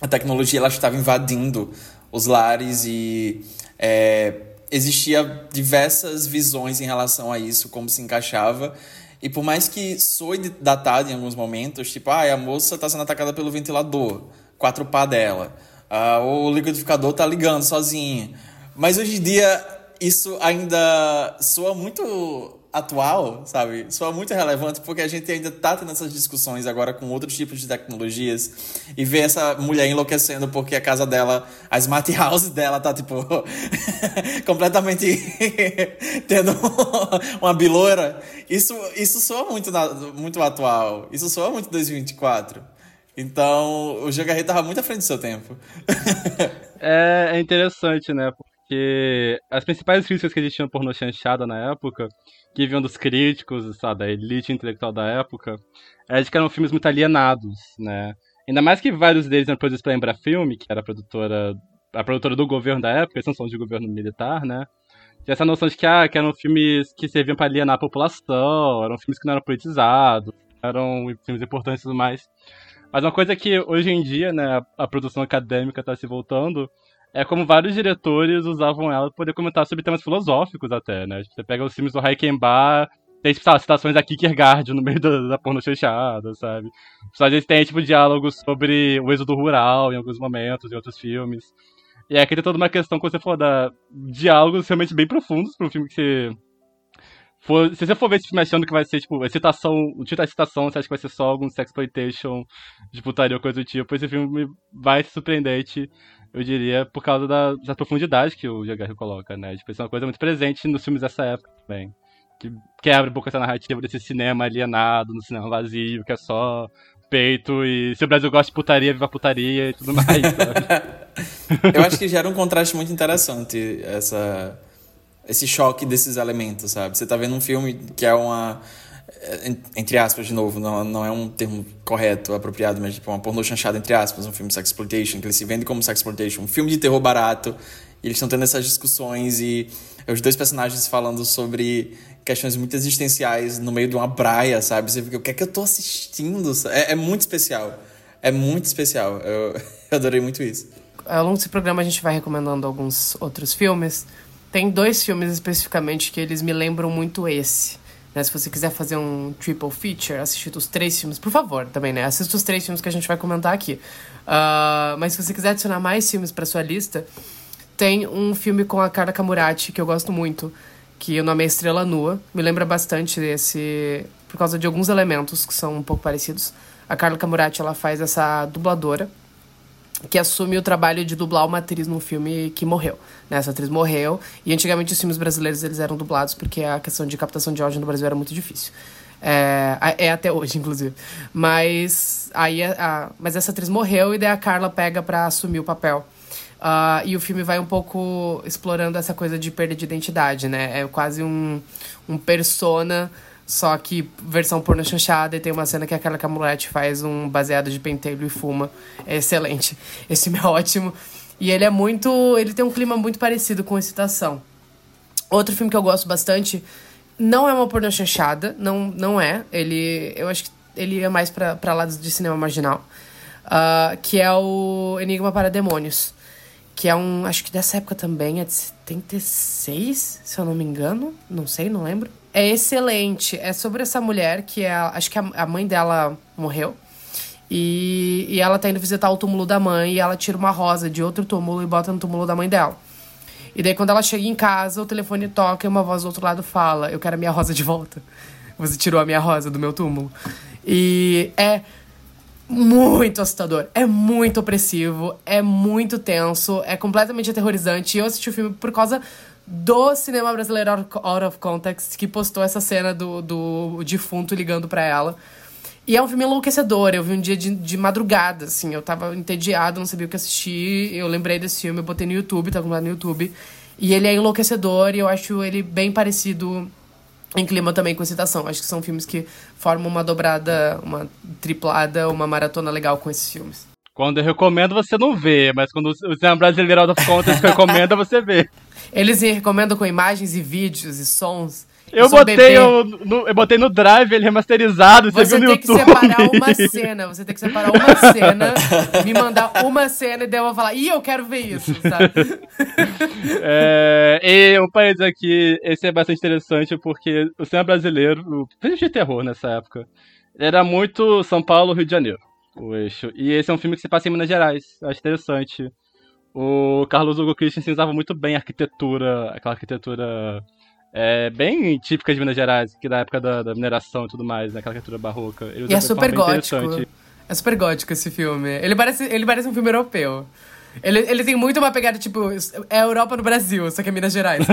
a tecnologia ela estava invadindo os lares e é, existia diversas visões em relação a isso, como se encaixava. E por mais que soe datado em alguns momentos, tipo, ah, a moça está sendo atacada pelo ventilador, quatro pá dela. Ah, o liquidificador tá ligando sozinho. Mas hoje em dia isso ainda soa muito atual, sabe? Soa muito relevante porque a gente ainda tá tendo essas discussões agora com outros tipos de tecnologias e ver essa mulher enlouquecendo porque a casa dela, a smart house dela tá tipo completamente tendo uma biloura. Isso isso soa muito na- muito atual. Isso soa muito 2024. Então, o Jogarrei tava muito à frente do seu tempo. É, é interessante, né? Porque as principais críticas que existiam pornô chanchada na época, que vinham dos críticos, sabe, da elite intelectual da época, era de que eram filmes muito alienados, né? Ainda mais que vários deles eram produzidos pela Embrafilme, que era a produtora, a produtora do governo da época, eles são de governo militar, né? Tinha essa noção de que, ah, que eram filmes que serviam para alienar a população, eram filmes que não eram politizados, eram filmes importantes e tudo mais. Mas uma coisa que hoje em dia, né, a produção acadêmica está se voltando, é como vários diretores usavam ela para poder comentar sobre temas filosóficos até, né? Tipo, você pega os filmes do Reichenbach, tem tipo, lá, citações da Kierkegaard no meio da, da porno chanchada, sabe? Só às vezes tem tipo diálogos sobre o êxodo rural em alguns momentos, em outros filmes. E aqui tem toda uma questão, como você falou, da diálogos realmente bem profundos para um filme que se for, se você for ver esse filme achando que vai ser, tipo, excitação, o título é excitação, você acha que vai ser só algum sexploitation de putaria ou coisa do tipo, esse filme vai ser surpreendente, eu diria, por causa da, da profundidade que o Jagar coloca, né? Tipo, isso é uma coisa muito presente nos filmes dessa época também. Que quebra um pouco essa narrativa desse cinema alienado, no cinema vazio, que é só peito e se o Brasil gosta de putaria, viva putaria e tudo mais. eu acho que gera um contraste muito interessante essa esse choque desses elementos, sabe? Você tá vendo um filme que é uma entre aspas de novo, não, não é um termo correto, apropriado, mas tipo uma pornô chanchada entre aspas, um filme sexploitation, que ele se vende como sexploitation, um filme de terror barato, e eles estão tendo essas discussões e os dois personagens falando sobre questões muito existenciais no meio de uma praia, sabe? Você fica, o que é que eu tô assistindo? É, é muito especial. É muito especial. Eu, eu adorei muito isso. Ao longo desse programa a gente vai recomendando alguns outros filmes. Tem dois filmes especificamente que eles me lembram muito esse. Né? Se você quiser fazer um triple feature, assistir os três filmes, por favor, também, né? Assista os três filmes que a gente vai comentar aqui. Uh, mas se você quiser adicionar mais filmes para sua lista, tem um filme com a Carla Camurati que eu gosto muito, que o nome é Estrela Nua. Me lembra bastante desse. por causa de alguns elementos que são um pouco parecidos. A Carla Camurati ela faz essa dubladora que assume o trabalho de dublar uma atriz num filme que morreu. Né? Essa atriz morreu e antigamente os filmes brasileiros eles eram dublados porque a questão de captação de áudio no Brasil era muito difícil. É, é até hoje, inclusive. Mas aí a, mas essa atriz morreu e daí a Carla pega para assumir o papel. Uh, e o filme vai um pouco explorando essa coisa de perda de identidade, né? É quase um, um persona, só que versão porno chanchada. E tem uma cena que aquela Camulete faz um baseado de pentelho e fuma. É excelente. Esse filme é ótimo. E ele é muito. Ele tem um clima muito parecido com Excitação. Outro filme que eu gosto bastante. Não é uma porno chanchada, não, não é. Ele. Eu acho que ele é mais para lados de cinema marginal. Uh, que é o Enigma para Demônios que é um, acho que dessa época também, é de 76, se eu não me engano, não sei, não lembro. É excelente, é sobre essa mulher que é, acho que a, a mãe dela morreu. E, e ela tá indo visitar o túmulo da mãe e ela tira uma rosa de outro túmulo e bota no túmulo da mãe dela. E daí quando ela chega em casa, o telefone toca e uma voz do outro lado fala: "Eu quero a minha rosa de volta. Você tirou a minha rosa do meu túmulo". E é muito assustador, é muito opressivo, é muito tenso, é completamente aterrorizante. Eu assisti o filme por causa do cinema brasileiro Out of Context, que postou essa cena do, do defunto ligando para ela. E é um filme enlouquecedor. Eu vi um dia de, de madrugada, assim. Eu tava entediado, não sabia o que assistir. Eu lembrei desse filme, eu botei no YouTube, tá lá no YouTube. E ele é enlouquecedor e eu acho ele bem parecido em clima também com excitação. Acho que são filmes que formam uma dobrada, uma triplada, uma maratona legal com esses filmes. Quando eu recomendo, você não vê, mas quando o cinema brasileiro out of context recomenda, você vê. Eles recomendam com imagens e vídeos e sons. Eu botei, eu, no, eu botei no Drive ele remasterizado, você, você viu no YouTube. Você tem que separar uma cena, você tem que separar uma cena, me mandar uma cena e daí eu vou falar, ih, eu quero ver isso, sabe? É, e um país aqui, esse é bastante interessante porque o cinema brasileiro, filme de terror nessa época, era muito São Paulo, Rio de Janeiro, o eixo. E esse é um filme que se passa em Minas Gerais, eu acho interessante. O Carlos Hugo Christensen usava muito bem a arquitetura, aquela arquitetura é bem típica de Minas Gerais, que da época da, da mineração e tudo mais, né, arquitetura barroca. Ele e é super gótico. É super gótico esse filme. Ele parece, ele parece um filme europeu. Ele, ele tem muito uma pegada, tipo, é a Europa no Brasil, só que é Minas Gerais.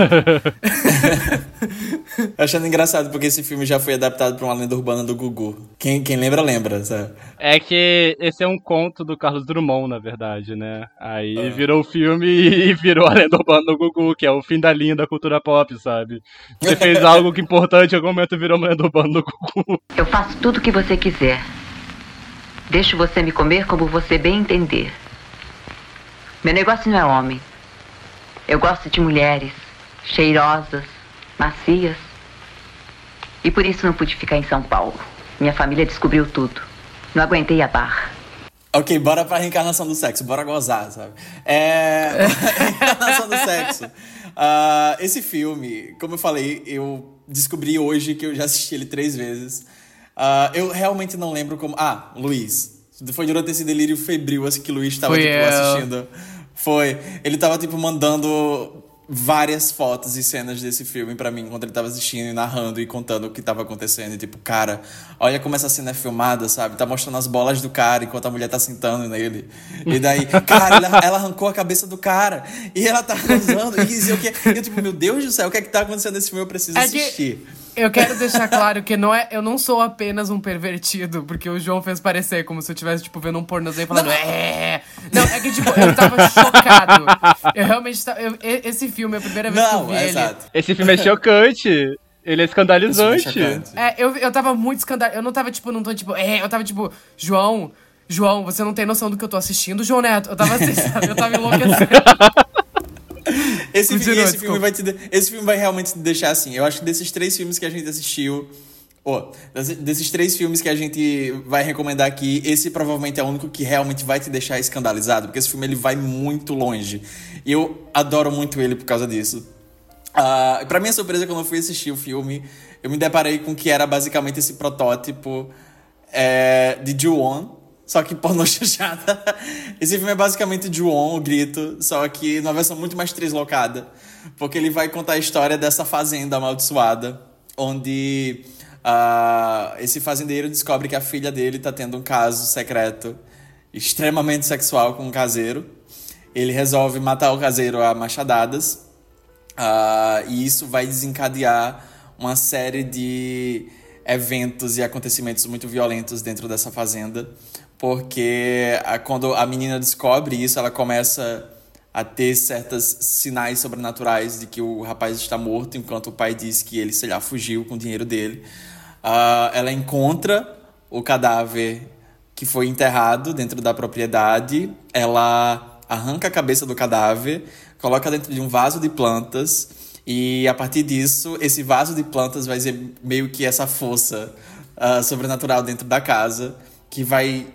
Achando engraçado, porque esse filme já foi adaptado pra uma lenda urbana do Gugu. Quem, quem lembra, lembra, sabe? É que esse é um conto do Carlos Drummond, na verdade, né? Aí ah. virou o filme e virou a lenda urbana do Gugu, que é o fim da linha da cultura pop, sabe? Você fez algo que é importante, em algum momento virou uma lenda urbana do Gugu. Eu faço tudo o que você quiser. Deixo você me comer como você bem entender. Meu negócio não é homem. Eu gosto de mulheres cheirosas, macias. E por isso não pude ficar em São Paulo. Minha família descobriu tudo. Não aguentei a barra. Ok, bora pra reencarnação do sexo, bora gozar, sabe? É. reencarnação do sexo. Uh, esse filme, como eu falei, eu descobri hoje que eu já assisti ele três vezes. Uh, eu realmente não lembro como. Ah, Luiz. Foi durante esse delírio febril assim, que o Luiz estava tipo, assistindo. Foi. Ele tava, tipo, mandando várias fotos e cenas desse filme pra mim, enquanto ele tava assistindo e narrando e contando o que tava acontecendo. E tipo, cara, olha como essa cena é filmada, sabe? Tá mostrando as bolas do cara enquanto a mulher tá sentando nele. E daí, cara, ela, ela arrancou a cabeça do cara. E ela tá usando. E, o que, eu, tipo, meu Deus do céu, o que é que tá acontecendo nesse filme? Eu preciso É que- assistir. Eu quero deixar claro que não é, eu não sou apenas um pervertido, porque o João fez parecer como se eu estivesse, tipo, vendo um pornozinho e falando, é. Não, é que, tipo, eu tava chocado. Eu realmente tava. eu- esse filme, é a primeira vez que eu Não, vi é ele. exato. Esse filme é chocante. Ele é escandalizante. É. É, eu, eu tava muito escandalizado. Eu não tava, tipo, não tô, tipo, é, eu tava, tipo, João, João, você não tem noção do que eu tô assistindo, João Neto. Eu tava assim, sabe? Eu tava enlouquecendo. Esse, Continua, esse filme vai te esse filme vai realmente te deixar assim. Eu acho que desses três filmes que a gente assistiu. desse- desses três filmes que a gente vai recomendar aqui, esse provavelmente é o único que realmente vai te deixar escandalizado, porque esse filme ele vai muito longe. E eu adoro muito ele por causa disso. Ah, pra minha surpresa, quando eu fui assistir o filme, eu me deparei com que era basicamente esse protótipo é, de Ju-On, só que pornô chanchada. Esse filme é basicamente Ju-On, o grito, só que numa versão muito mais deslocada, porque ele vai contar a história dessa fazenda amaldiçoada, onde ah, esse fazendeiro descobre que a filha dele tá tendo um caso secreto extremamente sexual com um caseiro. Ele resolve matar o caseiro a machadadas. Ah, e isso vai desencadear uma série de eventos e acontecimentos muito violentos dentro dessa fazenda, porque a- quando a menina descobre isso, ela começa a ter certos sinais sobrenaturais de que o rapaz está morto, enquanto o pai diz que ele, sei lá, fugiu com o dinheiro dele. Ah, ela encontra o cadáver que foi enterrado dentro da propriedade. Ela arranca a cabeça do cadáver, coloca dentro de um vaso de plantas e a partir disso esse vaso de plantas vai ser meio que essa força ah, sobrenatural dentro da casa que vai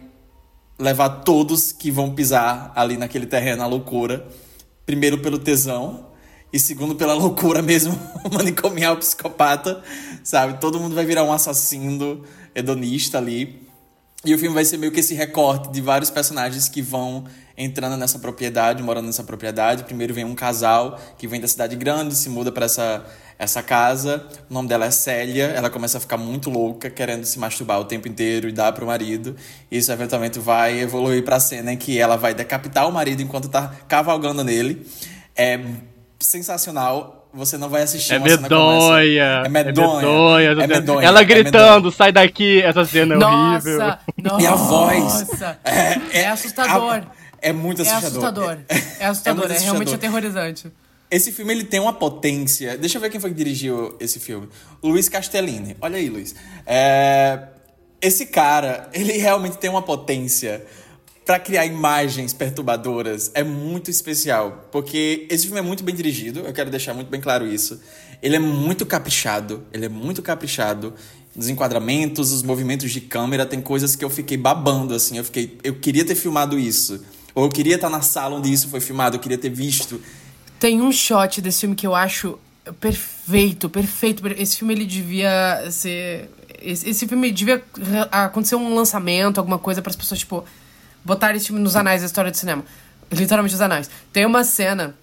levar todos que vão pisar ali naquele terreno à loucura. Primeiro pelo tesão e segundo pela loucura mesmo manicomial psicopata, sabe? Todo mundo vai virar um assassino hedonista ali. E o filme vai ser meio que esse recorte de vários personagens que vão entrando nessa propriedade, morando nessa propriedade. Primeiro vem um casal que vem da cidade grande, se muda para essa, essa casa. O nome dela é Célia. Ela começa a ficar muito louca, querendo se masturbar o tempo inteiro e dar pro marido. Isso eventualmente vai evoluir pra cena em que ela vai decapitar o marido enquanto tá cavalgando nele. É sensacional. Você não vai assistir É uma cena como essa. medonha. É medonha. medonha, É medonha. Ela é gritando, sai daqui, essa cena é horrível. Nossa! Nossa! E a voz. É, É, assustador. a- é muito É assustador. assustador. É assustador, muito é realmente assustador. aterrorizante. Esse filme ele tem uma potência. Deixa eu ver quem foi que dirigiu esse filme. Luiz Castellini. Olha aí, Luiz. É, Esse cara, ele realmente tem uma potência pra criar imagens perturbadoras. É muito especial. Porque esse filme é muito bem dirigido. Eu quero deixar muito bem claro isso. Ele é muito caprichado. Ele é muito caprichado. Nos enquadramentos, os movimentos de câmera, tem coisas que eu fiquei babando, assim. Eu fiquei. Eu queria ter filmado isso. Ou eu queria estar na sala onde isso foi filmado, eu queria ter visto. Tem um shot desse filme que eu acho perfeito, perfeito. Esse filme ele devia ser. Esse, filme devia acontecer um lançamento, alguma coisa para as pessoas, tipo, botarem esse filme nos anais da história do cinema. Literalmente os anais. Tem uma cena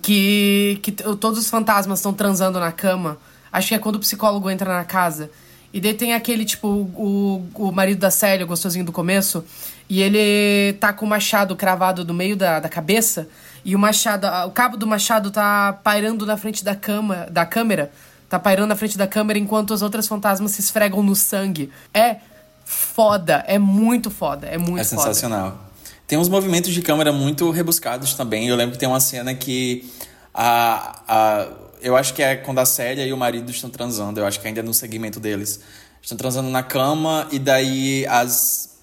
que, que todos os fantasmas estão transando na cama. Acho que é quando o psicólogo entra na casa. E daí tem aquele, tipo, o, o marido da Célia, o gostosinho do começo. E ele tá com o machado cravado no meio da, da cabeça. E o machado, o cabo do machado tá pairando na frente da cama, da câmera. Tá pairando na frente da câmera enquanto as outras fantasmas se esfregam no sangue. É foda, é muito foda, é muito É foda. sensacional. Tem uns movimentos de câmera muito rebuscados também. Eu lembro que tem uma cena que a, a, eu acho que é quando a Célia e o marido estão transando. Eu acho que ainda é no segmento deles. Estão transando na cama e daí as,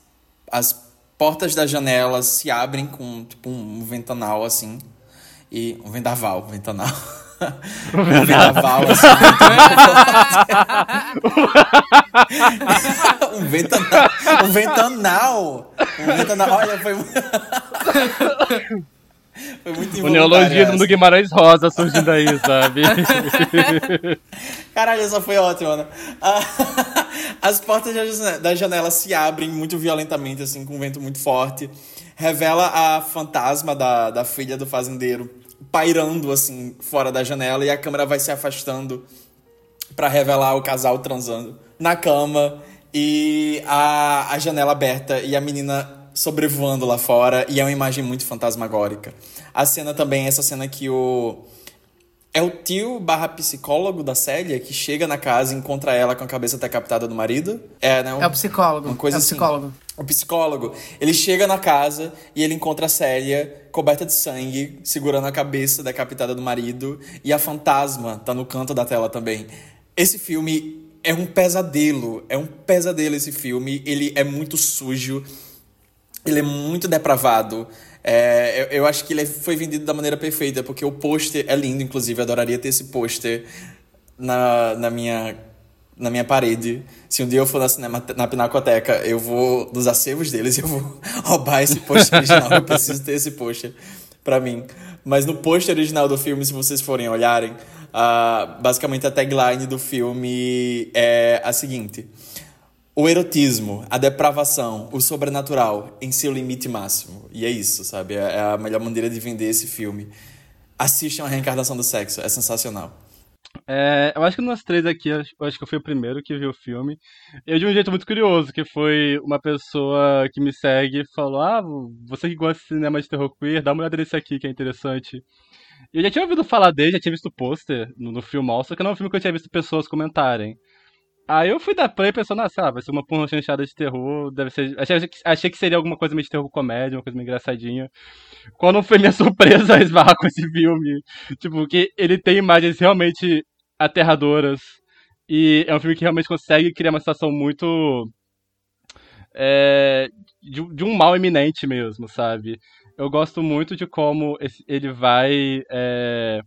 as portas das janelas se abrem com tipo um ventanal assim. E um vendaval, um ventanal. um vendaval assim. um ventanal. Um ventanal. Um ventanal. Olha, foi. foi muito O neologismo do Guimarães Rosa surgindo aí, sabe? Caralho, essa foi ótima, né? Ah, As portas da janela se abrem muito violentamente, assim, com um vento muito forte. Revela a fantasma da, da filha do fazendeiro pairando assim fora da janela e a câmera vai se afastando para revelar o casal transando na cama e a, a janela aberta e a menina sobrevoando lá fora e é uma imagem muito fantasmagórica. A cena também é essa cena que o é o tio barra psicólogo da Célia que chega na casa e encontra ela com a cabeça decapitada do marido. É, né? Um, É o psicólogo. Uma coisa é o assim. psicólogo. O psicólogo, ele chega na casa e ele encontra a Célia coberta de sangue, segurando a cabeça decapitada do marido, e a fantasma tá no canto da tela também. Esse filme é um pesadelo, é um pesadelo esse filme, ele é muito sujo, ele é muito depravado. É, eu, eu acho que ele foi vendido da maneira perfeita, porque o pôster é lindo, inclusive, eu adoraria ter esse pôster na, na minha na minha parede. Se um dia eu for na, cinema, na Pinacoteca, eu vou nos acervos deles eu vou roubar esse pôster original. eu preciso ter esse pôster pra mim. Mas no pôster original do filme, se vocês forem olharem, ah, basicamente a tagline do filme é a seguinte: O erotismo, a depravação, o sobrenatural em seu limite máximo. E é isso, sabe? É é a melhor maneira de vender esse filme. Assistam a reencarnação do sexo, é sensacional. É, eu acho que nós três aqui, eu acho que eu fui o primeiro que viu o filme. Eu de um jeito muito curioso, que foi uma pessoa que me segue falou: Ah, você que gosta de cinema de terror queer, dá uma olhada nesse aqui que é interessante. Eu já tinha ouvido falar dele, já tinha visto o pôster no, no filme, só que não é um filme que eu tinha visto pessoas comentarem. Aí eu fui dar play pensando, ah, sei lá, vai ser uma porra chanchada de terror, deve ser. Achei, achei que seria alguma coisa meio de terror comédia, uma coisa meio engraçadinha. Quando foi minha surpresa esbarrar com esse filme, tipo, que ele tem imagens realmente aterradoras. E é um filme que realmente consegue criar uma situação muito. É, de, de um mal iminente mesmo, sabe? Eu gosto muito de como esse- ele vai é,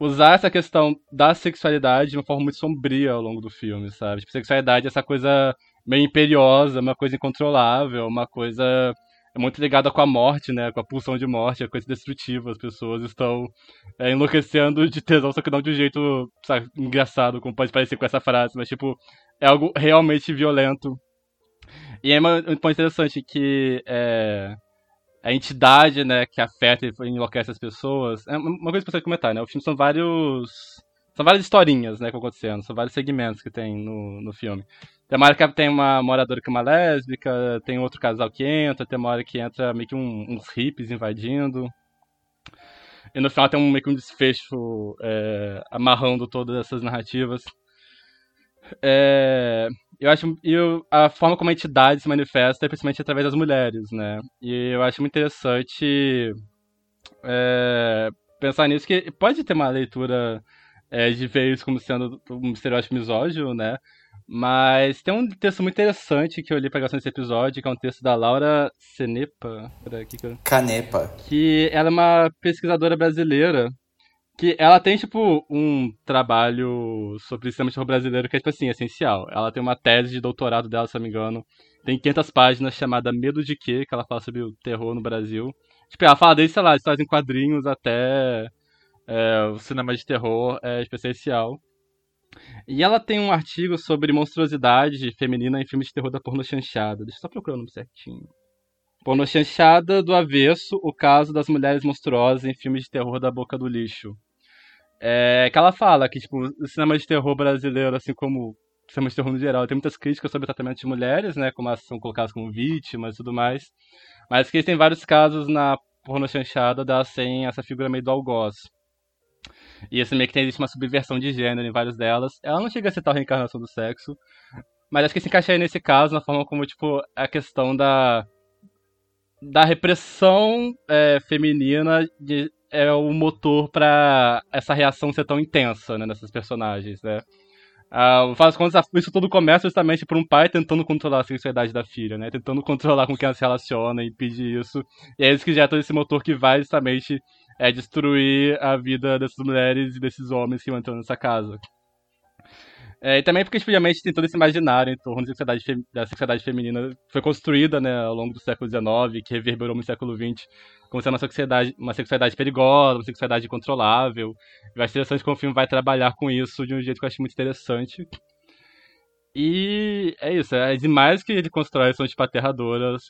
usar essa questão da sexualidade de uma forma muito sombria ao longo do filme, sabe? Tipo, sexualidade é essa coisa meio imperiosa, uma coisa incontrolável, uma coisa muito ligada com a morte, né? Com a pulsão de morte, a coisa destrutiva. As pessoas estão é, enlouquecendo de tesão, só que não de um jeito sabe, engraçado, como pode parecer com essa frase, mas tipo, é algo realmente violento. E é um ponto interessante que é, a entidade, né, que afeta e enlouquece as pessoas. É uma coisa que eu preciso comentar, né? O filme são vários. São várias historinhas, né, que acontecendo, são vários segmentos que tem no, no filme. Tem uma hora que tem uma moradora que é uma lésbica, tem outro casal que entra, tem uma hora que entra meio que um- uns hippies invadindo. E no final tem um, meio que um desfecho é, amarrando todas essas narrativas. É, eu acho e eu- a forma como a entidade se manifesta é principalmente através das mulheres, né? E eu acho muito interessante é, pensar nisso, que pode ter uma leitura é, de ver isso como sendo um estereótipo misógino, né? Mas tem um texto muito interessante que eu li pra gravação desse episódio, que é um texto da Laura que que eu Canepa. que ela é uma pesquisadora brasileira que ela tem, tipo, um trabalho sobre sistema de terror brasileiro que é, tipo assim, essencial. Ela tem uma tese de doutorado dela, se não me engano, tem 500 páginas, chamada Medo de Quê, que ela fala sobre o terror no Brasil. Tipo, ela fala desde, sei lá, histórias em quadrinhos até é, o cinema de terror é essencial. E ela tem um artigo sobre monstruosidade feminina em filmes de terror da porno chanchada. Deixa eu só procurar o nome certinho. Porno chanchada do avesso, o caso das mulheres monstruosas em filmes de terror da boca do lixo. É que ela fala que, tipo, o cinema de terror brasileiro, assim como o cinema de terror no geral, tem muitas críticas sobre o tratamento de mulheres, né, como elas são colocadas como vítimas e tudo mais. Mas que tem vários casos na porno chanchada delas serem essa figura meio do algoz. E assim, meio que tem, existe uma subversão de gênero em várias delas. Ela não chega a ser tal reencarnação do sexo, mas acho que se encaixa aí nesse caso, na forma como, tipo, a questão da da repressão é, feminina de- é o motor pra essa reação ser tão intensa, né, nessas personagens, né? Ah, das contas, isso tudo começa justamente por um pai tentando controlar a sexualidade da filha, né? Tentando controlar com quem ela se relaciona e pedir isso. E é isso que gera todo esse motor que vai justamente é, destruir a vida dessas mulheres e desses homens que vão entrando nessa casa. É, e também porque, obviamente, tem todo esse imaginário em torno da fe- da sexualidade feminina foi construída né, ao longo do século XIX, que reverberou no século XX, como sendo uma sexualidade, uma sexualidade perigosa, uma sexualidade incontrolável. Eu acho interessante como o filme vai trabalhar com isso de um jeito que eu acho muito interessante. E é isso, as imagens que ele constrói são tipo aterradoras,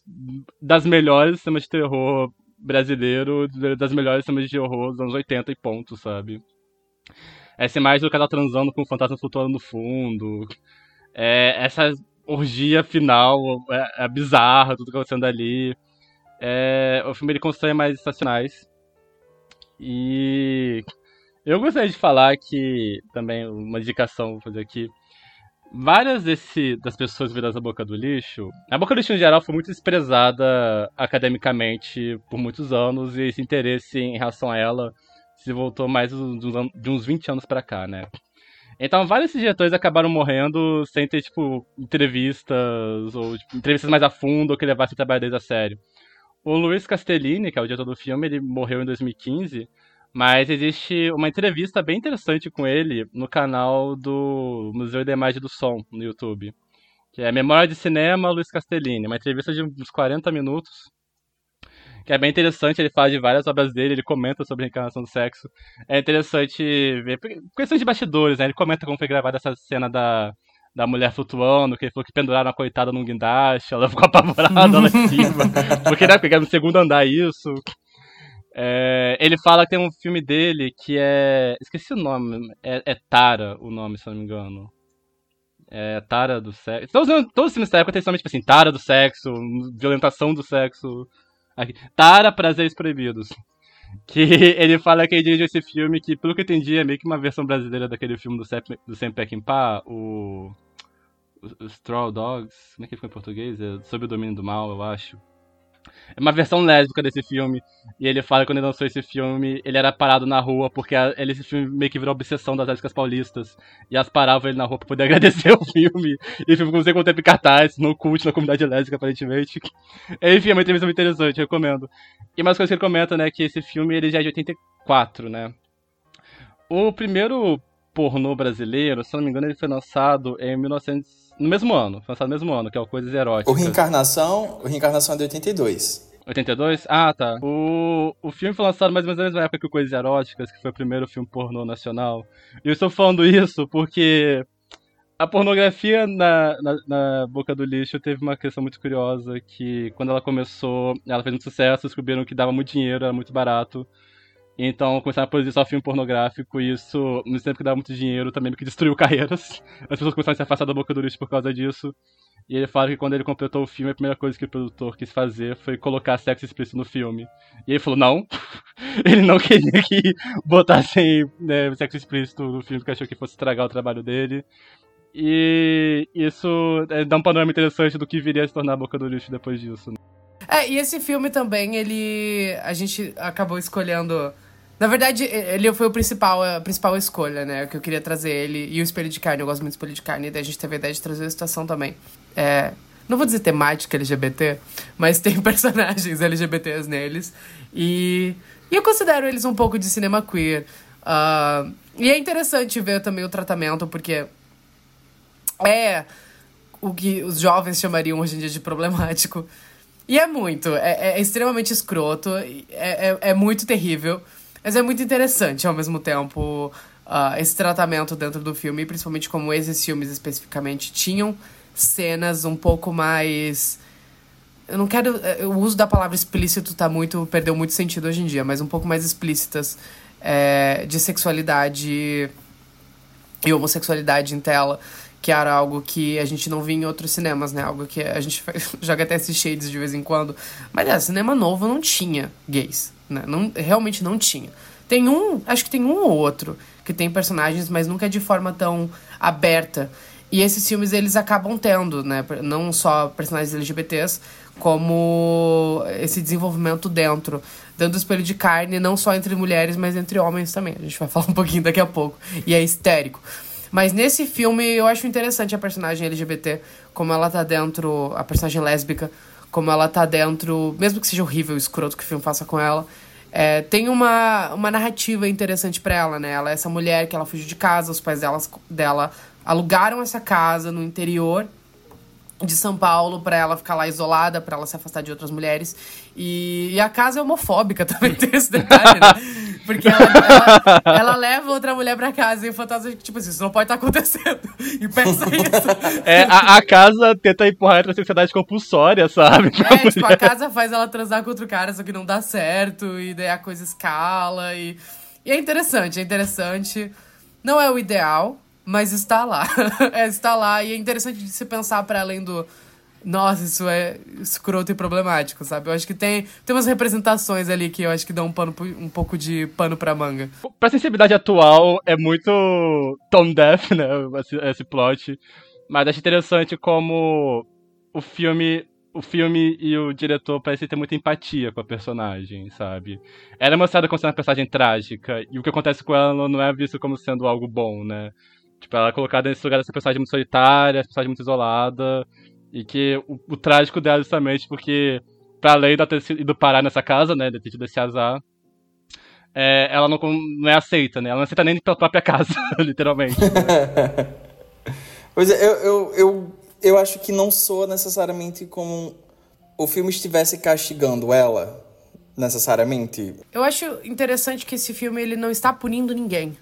das melhores sistemas de terror brasileiro das melhores filmes de horror dos anos 80 e ponto, sabe? Essa imagem do cara transando com o fantasma flutuando no fundo. É, essa orgia final é, é bizarra, tudo acontecendo ali. É, o filme ele constrói mais estacionais. E eu gostaria de falar que também uma indicação vou fazer aqui. Várias desse, das pessoas viradas à boca do lixo. A boca do lixo em geral foi muito desprezada academicamente por muitos anos e esse interesse em relação a ela se voltou mais de uns 20 anos para cá, né? Então, vários diretores acabaram morrendo sem ter, tipo, entrevistas, ou tipo, entrevistas mais a fundo, ou que levasse o trabalho deles a sério. O Luiz Castellini, que é o diretor do filme, ele morreu em 2015, mas existe uma entrevista bem interessante com ele no canal do Museu da Imagem do Som, no YouTube. Que é Memória de Cinema Luiz Castellini, uma entrevista de uns 40 minutos, que é bem interessante, ele fala de várias obras dele, ele comenta sobre a reencarnação do sexo. É interessante ver questões de bastidores, né? Ele comenta como foi gravada essa cena da, da mulher flutuando, que ele falou que penduraram a coitada num guindaste, ela ficou apavorada lá em cima. porque, né, porque era no segundo andar isso. É, ele fala que tem um filme dele que é. Esqueci o nome. É, é Tara o nome, se não me engano. É Tara do sexo. Todos, todos os filmes da época tem somente tipo assim, Tara do sexo, violentação do sexo. Tara Prazeres Proibidos. Que ele fala que ele dirige esse filme que, pelo que eu entendi, é meio que uma versão brasileira daquele filme do Sam, do Sam Peckinpah, o... o Straw Dogs, como é que ficou em português? É Sob o Domínio do Mal, eu acho. É uma versão lésbica desse filme. E ele fala que quando ele lançou esse filme, ele era parado na rua, porque ele, esse filme meio que virou obsessão das lésbicas paulistas. E elas paravam ele na rua pra poder agradecer o filme. E o filme não quanto tempo em cartaz, no cult, na comunidade lésbica, aparentemente. Enfim, é uma entrevista muito interessante, recomendo. E mais coisa que ele comenta, né, que esse filme ele já é de 84, né. O primeiro pornô brasileiro, se não me engano, ele foi lançado em 1900 no mesmo ano, foi lançado no mesmo ano, que é o Coisas Eróticas. O Reencarnação, o Reencarnação é de 82. 82? Ah, tá. O, o filme foi lançado mais ou menos na mesma época que o Coisas Eróticas, que foi o primeiro filme pornô nacional. E eu estou falando isso porque a pornografia na, na, na, boca do lixo teve uma questão muito curiosa, que quando ela começou, ela fez muito sucesso, descobriram que dava muito dinheiro, era muito barato. Então começaram a produzir só filme pornográfico e isso, no tempo que dava muito dinheiro, também que destruiu carreiras. As pessoas começaram a se afastar da boca do lixo por causa disso. E ele fala que quando ele completou o filme, a primeira coisa que o produtor quis fazer foi colocar sexo explícito no filme. E ele falou, não. ele não queria que botassem né, sexo explícito no filme, porque achou que fosse estragar o trabalho dele. E isso é, dá um panorama interessante do que viria a se tornar a boca do lixo depois disso. Né? É, e esse filme também, ele. A gente acabou escolhendo na verdade, ele foi o principal, a principal escolha, né? Que eu queria trazer ele. E o Espelho de Carne, eu gosto muito do Espelho de Carne. E daí a gente teve a ideia de trazer a situação também. É, não vou dizer temática LGBT, mas tem personagens LGBTs neles. E, e eu considero eles um pouco de cinema queer. Uh, e é interessante ver também o tratamento, porque é o que os jovens chamariam hoje em dia de problemático. E é muito, é, é extremamente escroto, é, é, é muito terrível. Mas é muito interessante ao mesmo tempo uh, esse tratamento dentro do filme, principalmente como esses filmes especificamente tinham cenas um pouco mais. Eu não quero. Eh, o uso da palavra explícito tá muito. perdeu muito sentido hoje em dia, mas um pouco mais explícitas é, de sexualidade e homossexualidade em tela que era algo que a gente não via em outros cinemas, né? Algo que a gente joga até esses shades de vez em quando. Mas é, cinema novo não tinha gays, né? Não, realmente não tinha. Tem um, acho que tem um ou outro que tem personagens, mas nunca é de forma tão aberta. E esses filmes eles acabam tendo, né? Não só personagens LGBTs, como esse desenvolvimento dentro, dando espelho de carne, não só entre mulheres, mas entre homens também. A gente vai falar um pouquinho daqui a pouco. E é histérico. Mas nesse filme eu acho interessante a personagem LGBT, como ela tá dentro, a personagem lésbica, como ela tá dentro, mesmo que seja horrível, escroto que o filme faça com ela, é, tem uma, uma narrativa interessante para ela, né? Ela é essa mulher que ela fugiu de casa, os pais delas, dela alugaram essa casa no interior de São Paulo para ela ficar lá isolada, para ela se afastar de outras mulheres. E, e, a casa é homofóbica também, tem esse detalhe, né? Porque ela, ela, ela leva outra mulher pra casa e o fantasma, tipo assim, isso não pode estar acontecendo. E pensa isso. É, a, a casa tenta empurrar a heterossexualidade compulsória, sabe? É, tipo, a casa faz ela transar com outro cara, só que não dá certo, e daí a coisa escala, e... E é interessante, é interessante. Não é o ideal, mas está lá. é, está lá, e é interessante de se pensar para além do... Nossa, isso é escroto e problemático, sabe? Eu acho que tem, tem umas representações ali que eu acho que dão um, pano, um pouco de pano pra manga. Pra sensibilidade atual, é muito tone deaf, né? Esse, esse plot. Mas acho interessante como o filme. O filme e o diretor parecem ter muita empatia com a personagem, sabe? Ela é mostrada como sendo uma personagem trágica, e o que acontece com ela não é visto como sendo algo bom, né? Tipo, ela é colocada nesse lugar dessa personagem muito solitária, essa personagem muito isolada, e que o, o trágico dela é justamente porque, pra além de ela ter sido- ido parar nessa casa, né, de ter tido esse azar, é, ela não, não é aceita, né? Ela não aceita nem pela própria casa, literalmente. Pois é, eu, eu, eu, eu acho que não soa necessariamente como o filme estivesse castigando ela, necessariamente. Eu acho interessante que esse filme ele não está punindo ninguém.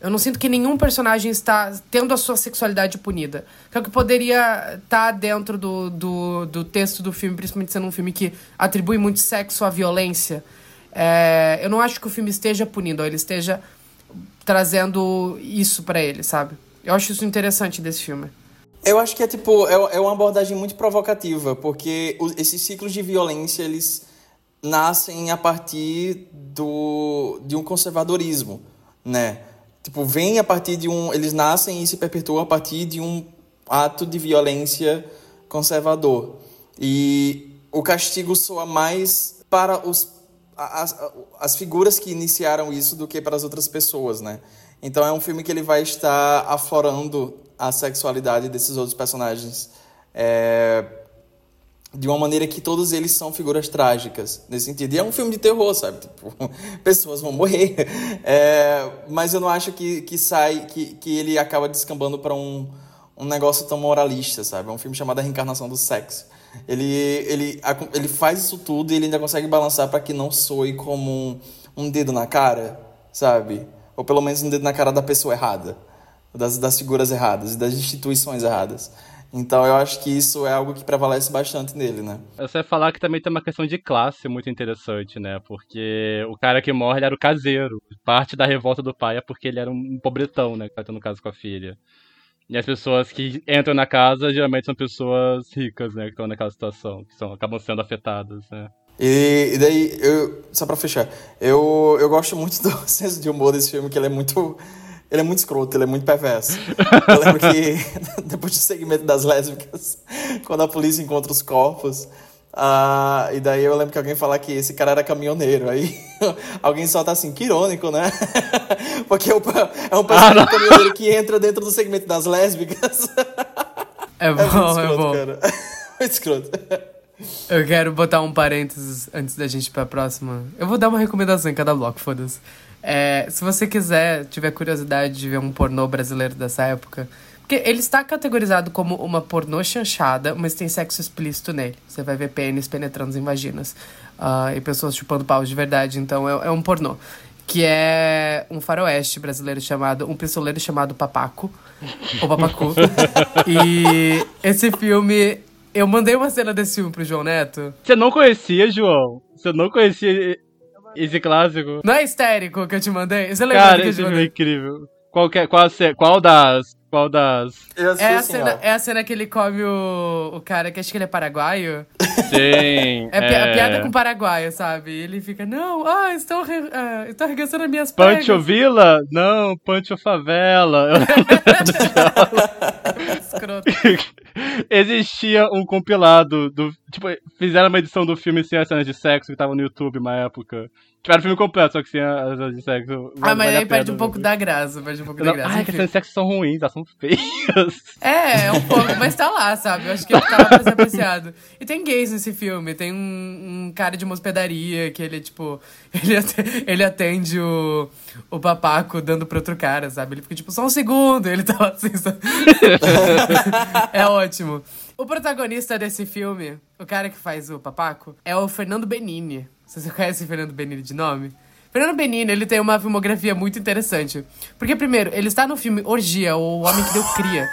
Eu não sinto que nenhum personagem está tendo a sua sexualidade punida. Que é o que poderia estar dentro do, do, do texto do filme, principalmente sendo um filme que atribui muito sexo à violência. É, eu não acho que o filme esteja punindo, ou ele esteja trazendo isso pra ele, sabe? Eu acho isso interessante desse filme. Eu acho que é tipo, é, é uma abordagem muito provocativa, porque o- esses ciclos de violência, eles nascem a partir do, de um conservadorismo, né? Tipo, vem a partir de um... Eles nascem e se perpetuam a partir de um ato de violência conservador. E o castigo soa mais para os, as, as figuras que iniciaram isso do que para as outras pessoas, né? Então é um filme que ele vai estar aflorando a sexualidade desses outros personagens é, de uma maneira que todos eles são figuras trágicas nesse sentido. E é um filme de terror, sabe? Tipo, pessoas vão morrer. É, mas eu não acho que, que sai, que, que ele acaba descambando para um, um negócio tão moralista, sabe? É um filme chamado A Reencarnação do Sexo. Ele, ele, ele faz isso tudo e ele ainda consegue balançar para que não soe como um, um dedo na cara, sabe? Ou pelo menos um dedo na cara da pessoa errada, das, das figuras erradas e das instituições erradas. Então eu acho que isso é algo que prevalece bastante nele, né? Você vai falar que também tem uma questão de classe muito interessante, né? Porque o cara que morre ele era o caseiro. Parte da revolta do pai é porque ele era um pobretão, né? Que tá tendo caso com a filha. E as pessoas que entram na casa geralmente são pessoas ricas, né? Que estão naquela situação, que são, acabam sendo afetadas, né? E, e daí, eu, só pra fechar, eu, eu gosto muito do senso de humor desse filme, que ele é muito. Ele é muito escroto, ele é muito perverso. Eu lembro que depois do segmento das lésbicas, quando a polícia encontra os corpos, ah, e daí eu lembro que alguém fala que esse cara era caminhoneiro. Aí alguém solta assim, que irônico, né? Porque é um é um personagem caminhoneiro que entra dentro do segmento das lésbicas. É bom, muito é, escroto, bom. cara. Muito escroto. Eu quero botar um parênteses antes da gente ir pra próxima. Eu vou dar uma recomendação em cada bloco, foda-se. É, se você quiser, tiver curiosidade de ver um pornô brasileiro dessa época. Porque ele está categorizado como uma pornô chanchada, mas tem sexo explícito nele. Você vai ver pênis penetrando em vaginas. ah, e pessoas chupando paus de verdade. Então é, é um pornô. Que é um faroeste brasileiro chamado. Um pistoleiro chamado Papaco. Ou Papacu. e esse filme. Eu mandei uma cena desse filme pro João Neto. Você não conhecia, João? Você não conhecia esse clássico? Não é histérico que eu te mandei? Você lembra Cara, que eu esse te filme é mandei? incrível. Qual, que é- qual, qual das. Qual das. É a, assim, cena, é a cena que ele come o, o cara que acho que ele é paraguaio. Sim. É, pi- a piada com paraguaio, sabe? Ele fica, não, ah, estou, re, ah, estou arregaçando as minhas Pancho pregas. Villa? Não, Pancho Favela. Escroto. Existia um compilado do. Tipo, fizeram uma edição do filme sem as cenas de sexo que tava no YouTube uma época. Era o filme completo, só que sem as cenas de sexo. Ah, mas aí perde um pouco da graça, perde um pouco da graça. ai, que as cenas de sexo são ruins, elas são feias. É, é um pouco, mas tá lá, sabe? Eu acho que ele tá lá pra ser apreciado. E tem gays nesse filme. Tem um, um cara de uma hospedaria que ele, tipo, ele, ate- ele atende o, o papaco dando pra outro cara, sabe? Ele fica, tipo, só um segundo. E ele tá lá assim? É ótimo. O protagonista desse filme, o cara que faz o papaco, é o Fernando Benini. Você conhece o Fernando Benini de nome? Fernando Benini, ele tem uma filmografia muito interessante. Porque, primeiro, ele está no filme Orgia, ou O Homem que Deu Cria.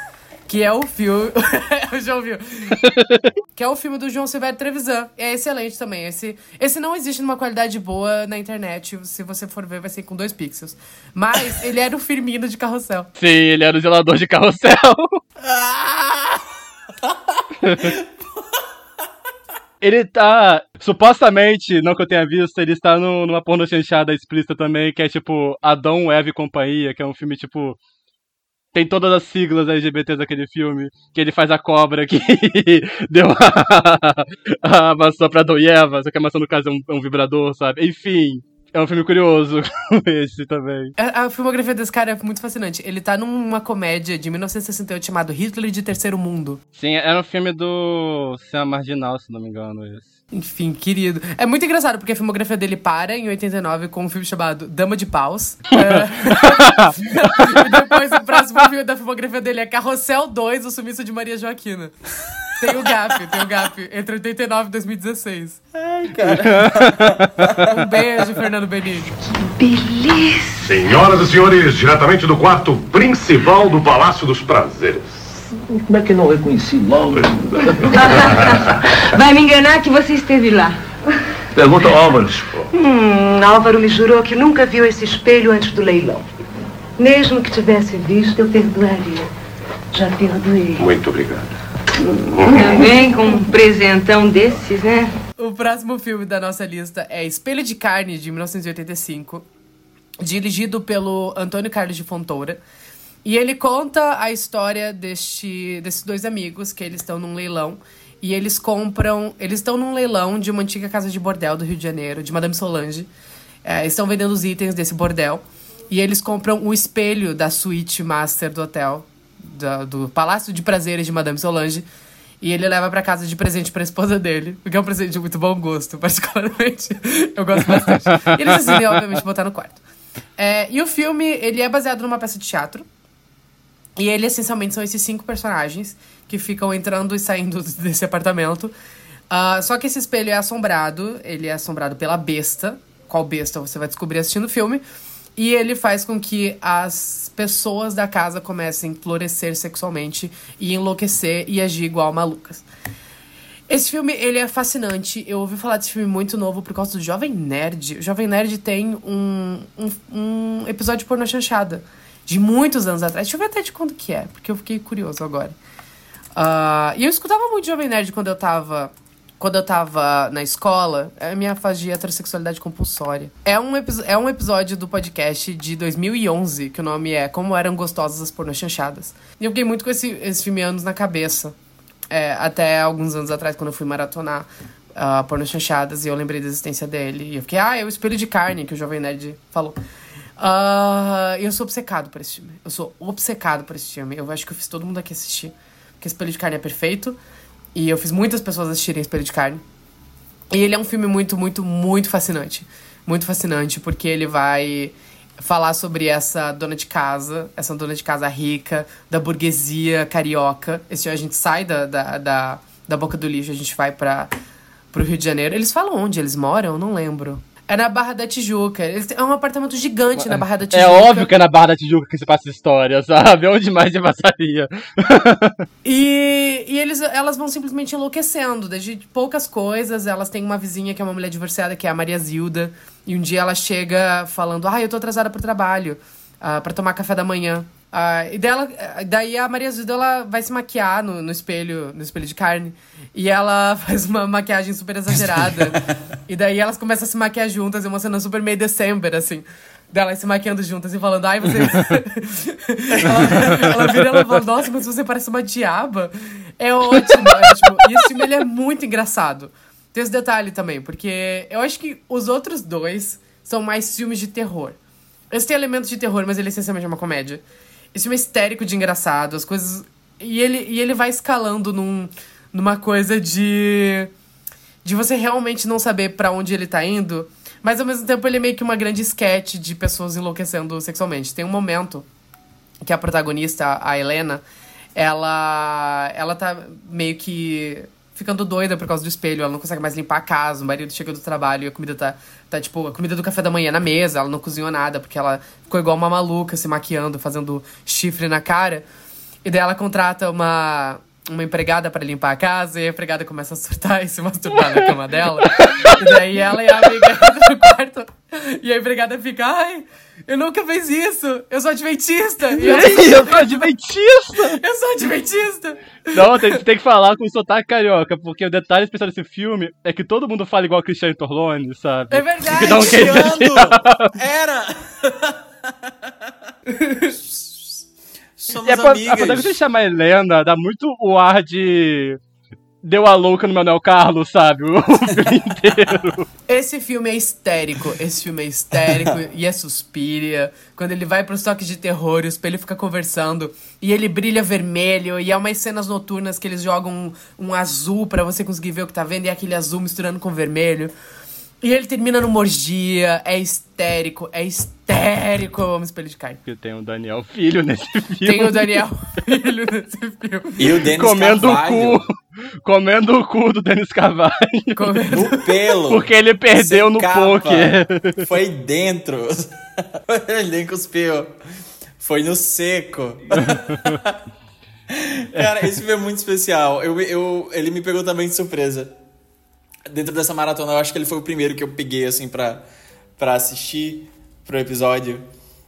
Que é o filme. Já ouviu. que é o filme do João Silvério Trevisan. É excelente também. Esse, esse não existe numa qualidade boa na internet. Se você for ver, vai ser com dois pixels. Mas ele era o Firmino de carrossel. Sim, ele era o zelador de carrossel. Ele tá, supostamente, não que eu tenha visto, ele está no, numa porno chanchada explícita também, que é tipo Adão, Eva e Companhia, que é um filme tipo. Tem todas as siglas LGBTs daquele filme, que ele faz a cobra que deu a, a maçã pra Adão e Eva, só que a maçã no caso é um, é um vibrador, sabe? Enfim, é um filme curioso, esse também. A, a filmografia desse cara é muito fascinante. Ele tá numa comédia de 1968 chamado Hitler de Terceiro Mundo. Sim, era um filme do Cinema Marginal, se não me engano, esse. Enfim, querido. É muito engraçado, porque a filmografia dele para em 89 com um filme chamado Dama de Paus. É... e depois o próximo filme da filmografia dele é Carrossel 2, O Sumiço de Maria Joaquina. Tem o gap, tem o gap entre 89 e 2016. Ai, cara. Um beijo, Fernando Benigni. Beleza. Senhoras e senhores, diretamente do quarto principal do Palácio dos Prazeres. Como é que não reconheci logo? Vai me enganar que você esteve lá. Pergunta ao Álvares. Hum, Álvaro me jurou que nunca viu esse espelho antes do leilão. Mesmo que tivesse visto, eu perdoaria. Já perdoei. Muito obrigado. Também com um presentão desses, né? O próximo filme da nossa lista é Espelho de Carne, de 1985, dirigido pelo Antônio Carlos de Fontoura. E ele conta a história deste, desses dois amigos que eles estão num leilão. E eles compram. Eles estão num leilão de uma antiga casa de bordel do Rio de Janeiro, de Madame Solange. É, estão vendendo os itens desse bordel. E eles compram o espelho da suíte master do hotel, da- do Palácio de Prazeres de Madame Solange. E ele leva pra casa de presente pra esposa dele, porque é um presente de muito bom gosto, particularmente. Eu gosto bastante. E eles decidem, obviamente, botar no quarto. É, e o filme, ele é baseado numa peça de teatro. E ele, essencialmente, são esses cinco personagens que ficam entrando e saindo desse apartamento. Ah, só que esse espelho é assombrado. Ele é assombrado pela besta. Qual besta você vai descobrir assistindo o filme. E ele faz com que as pessoas da casa comecem a florescer sexualmente e enlouquecer e agir igual malucas. Esse filme, ele é fascinante. Eu ouvi falar desse filme muito novo por causa do Jovem Nerd. O Jovem Nerd tem um, um, um episódio de porno chanchada. De muitos anos atrás. Deixa eu ver até de quando que é, porque eu fiquei curioso agora. Ah, e eu escutava muito Jovem Nerd quando eu tava... Quando eu tava na escola, é a minha fase de heterossexualidade compulsória. É um, é um episódio do podcast de 2011, que o nome é Como Eram Gostosas as Pornochanchadas. E eu fiquei muito com esse, esse filme anos na cabeça. É, até alguns anos atrás, quando eu fui maratonar uh, porno chanchadas e eu lembrei da existência dele. E eu fiquei, ah, é o espelho de carne que o Jovem Nerd falou. Ah, E eu sou obcecado por esse filme. Eu sou obcecado por esse filme. Eu acho que eu fiz todo mundo aqui assistir. Porque Espelho de Carne é perfeito. E eu fiz muitas pessoas assistirem Espelho de Carne. E ele é um filme muito, muito, muito fascinante. Muito fascinante, porque ele vai falar sobre essa dona de casa, essa dona de casa rica, da burguesia carioca. Esse a gente sai da, da, da, da boca do lixo, a gente vai para pro Rio de Janeiro. Eles falam onde eles moram? Não lembro. É na Barra da Tijuca. É um apartamento gigante na Barra da Tijuca. É óbvio que é na Barra da Tijuca que se passa história, sabe? Onde mais se passaria? E, e eles, elas vão simplesmente enlouquecendo, desde poucas coisas. Elas têm uma vizinha que é uma mulher divorciada, que é a Maria Zilda. E um dia ela chega falando: Ah, eu tô atrasada pro trabalho, ah, pra tomar café da manhã. Ah, e dela, daí a Maria Zilda ela vai se maquiar no, no espelho, no espelho de carne. E ela faz uma maquiagem super exagerada. e daí elas começam a se maquiar juntas, é uma cena super meio December, assim. Delas se maquiando juntas e falando, ai, você. ela, ela vira ela fala, nossa, mas você parece uma diaba. É ótimo, é ótimo. E esse filme ele é muito engraçado. Tem esse detalhe também, porque eu acho que os outros dois são mais filmes de terror. Esse tem elementos de terror, mas ele essencialmente é uma comédia. Esse filme é histérico de engraçado, as coisas. E ele, e ele vai escalando num, numa coisa de. de você realmente não saber pra onde ele tá indo, mas ao mesmo tempo ele é meio que uma grande sketch de pessoas enlouquecendo sexualmente. Tem um momento que a protagonista, a Helena, ela ela tá meio que ficando doida por causa do espelho. Ela não consegue mais limpar a casa. O marido chega do trabalho e a comida tá, tá tipo, a comida do café da manhã na mesa. Ela não cozinhou nada porque ela ficou igual uma maluca, se maquiando, fazendo chifre na cara. E daí ela contrata uma, uma empregada pra limpar a casa e a empregada começa a surtar e se masturbar na cama dela. E daí ela e a amiga entram no quarto e a empregada fica, ai, eu nunca fiz isso, eu sou adventista. E ela, Eu sou adventista! eu sou adventista. Não, tem, tem que falar com sotaque carioca, porque o detalhe especial desse filme é que todo mundo fala igual Cristiano Torlone, sabe? É verdade. Que dá um Cristiano! Era! Somos E a, a amigas. que você chamar Helena dá muito o ar de. Deu a louca no Manuel Carlos, sabe? O filme inteiro. Esse filme é histérico, esse filme é histérico e é suspiria. Quando ele vai pros toques de terror, o espelho fica conversando e ele brilha vermelho e é umas cenas noturnas que eles jogam um, um azul pra você conseguir ver o que tá vendo e é aquele azul misturando com vermelho. E ele termina no morgia, é histérico, é histérico. Eu amo espelho de carne. Que tem o Daniel Filho nesse filme. Tem o Daniel Filho nesse filme. E o Denis comendo Carvalho. o cu. Comendo o cu do Denis Carvalho. Comendo- No pelo. Porque ele perdeu Sem no capa. poker. Foi dentro. ele nem cuspiu. Foi no seco. Cara, esse filme é muito especial. Eu, eu, ele me pegou também de surpresa. Dentro dessa maratona, eu acho que ele foi o primeiro que eu peguei, assim, pra, pra assistir pro episódio.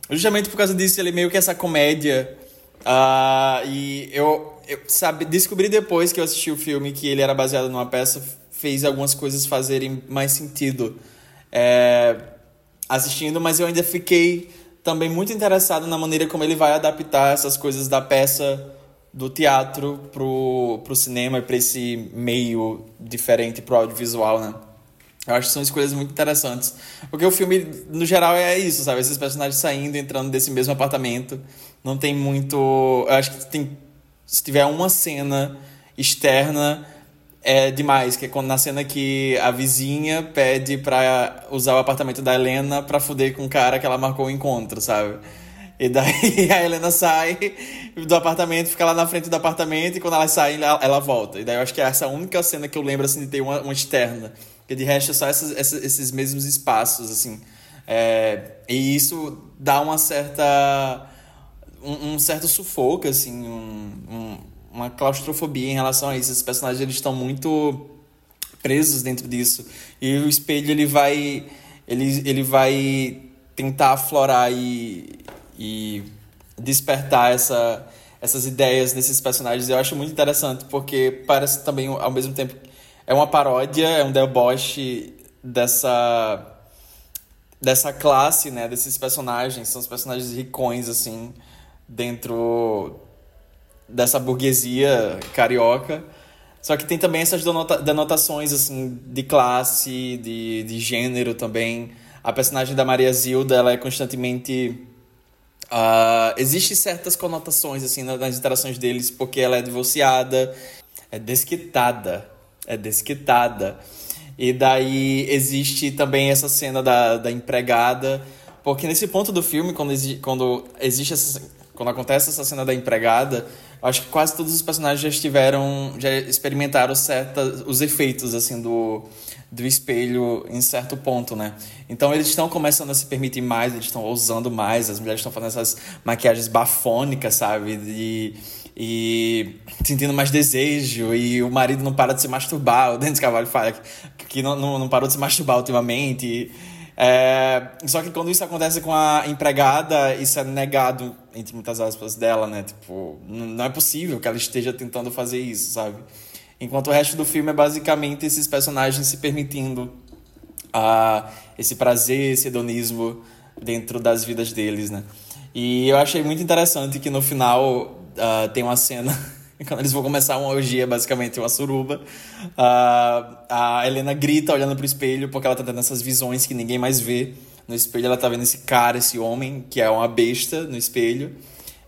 Justamente por causa disso, ele meio que essa comédia. Ah, e eu, eu, sabe, descobri depois que eu assisti o filme que ele era baseado numa peça, fez algumas coisas fazerem mais sentido. É, assistindo, mas eu ainda fiquei também muito interessado na maneira como ele vai adaptar essas coisas da peça do teatro pro, pro cinema e pra esse meio diferente pro audiovisual, né? Eu acho que são escolhas muito interessantes. Porque o filme, no geral, é isso, sabe? Esses personagens saindo, entrando desse mesmo apartamento. Não tem muito. Eu acho que tem. Se tiver uma cena externa, é demais. Que é quando na cena que a vizinha pede pra usar o apartamento da Helena pra fuder com o cara que ela marcou o encontro, sabe? E daí a Helena sai do apartamento, fica lá na frente do apartamento, e quando ela sai, ela, ela volta. E daí eu acho que é essa a única cena que eu lembro, assim, de ter uma, uma externa. Porque de resto é só essas, essas- esses mesmos espaços, assim. É, e isso dá uma certa... Um, um certo sufoco, assim, um- um- uma claustrofobia em relação a isso. Esses personagens, eles estão muito presos dentro disso. E o espelho ele vai ele, ele vai tentar aflorar e, e despertar essa, essas ideias nesses personagens. Eu acho muito interessante porque parece também ao mesmo tempo é uma paródia, é um deboche dessa dessa classe, né, desses personagens, são os personagens ricões assim dentro dessa burguesia carioca. Só que tem também essas denota- denotações assim de classe, de, de gênero também. A personagem da Maria Zilda, ela é constantemente ah, existe certas conotações assim na- nas interações deles porque ela é divorciada, é desquitada, é desquitada. E daí existe também essa cena da, da empregada, porque nesse ponto do filme quando, exi quando existe essa, quando acontece essa cena da empregada, acho que quase todos os personagens já estiveram, já experimentaram certas os efeitos assim do do espelho em certo ponto, né? Então eles estão começando a se permitir mais, eles estão ousando mais, as mulheres estão fazendo essas maquiagens bafônicas, sabe? E, e sentindo mais desejo, e o marido não para de se masturbar, o Denis Carvalho fala que, não, não, não parou de se masturbar ultimamente. É, só que quando isso acontece com a empregada, isso é negado, entre muitas aspas, dela, né? Tipo, não é possível que ela esteja tentando fazer isso, sabe? Enquanto o resto do filme é basicamente esses personagens se permitindo ah, esse prazer, esse hedonismo dentro das vidas deles, né? E eu achei muito interessante que no final ah, tem uma cena quando eles vão começar uma orgia, basicamente uma suruba, ah, a Helena grita olhando pro espelho porque ela tá tendo essas visões que ninguém mais vê. No espelho ela tá vendo esse cara, esse homem, que é uma besta no espelho.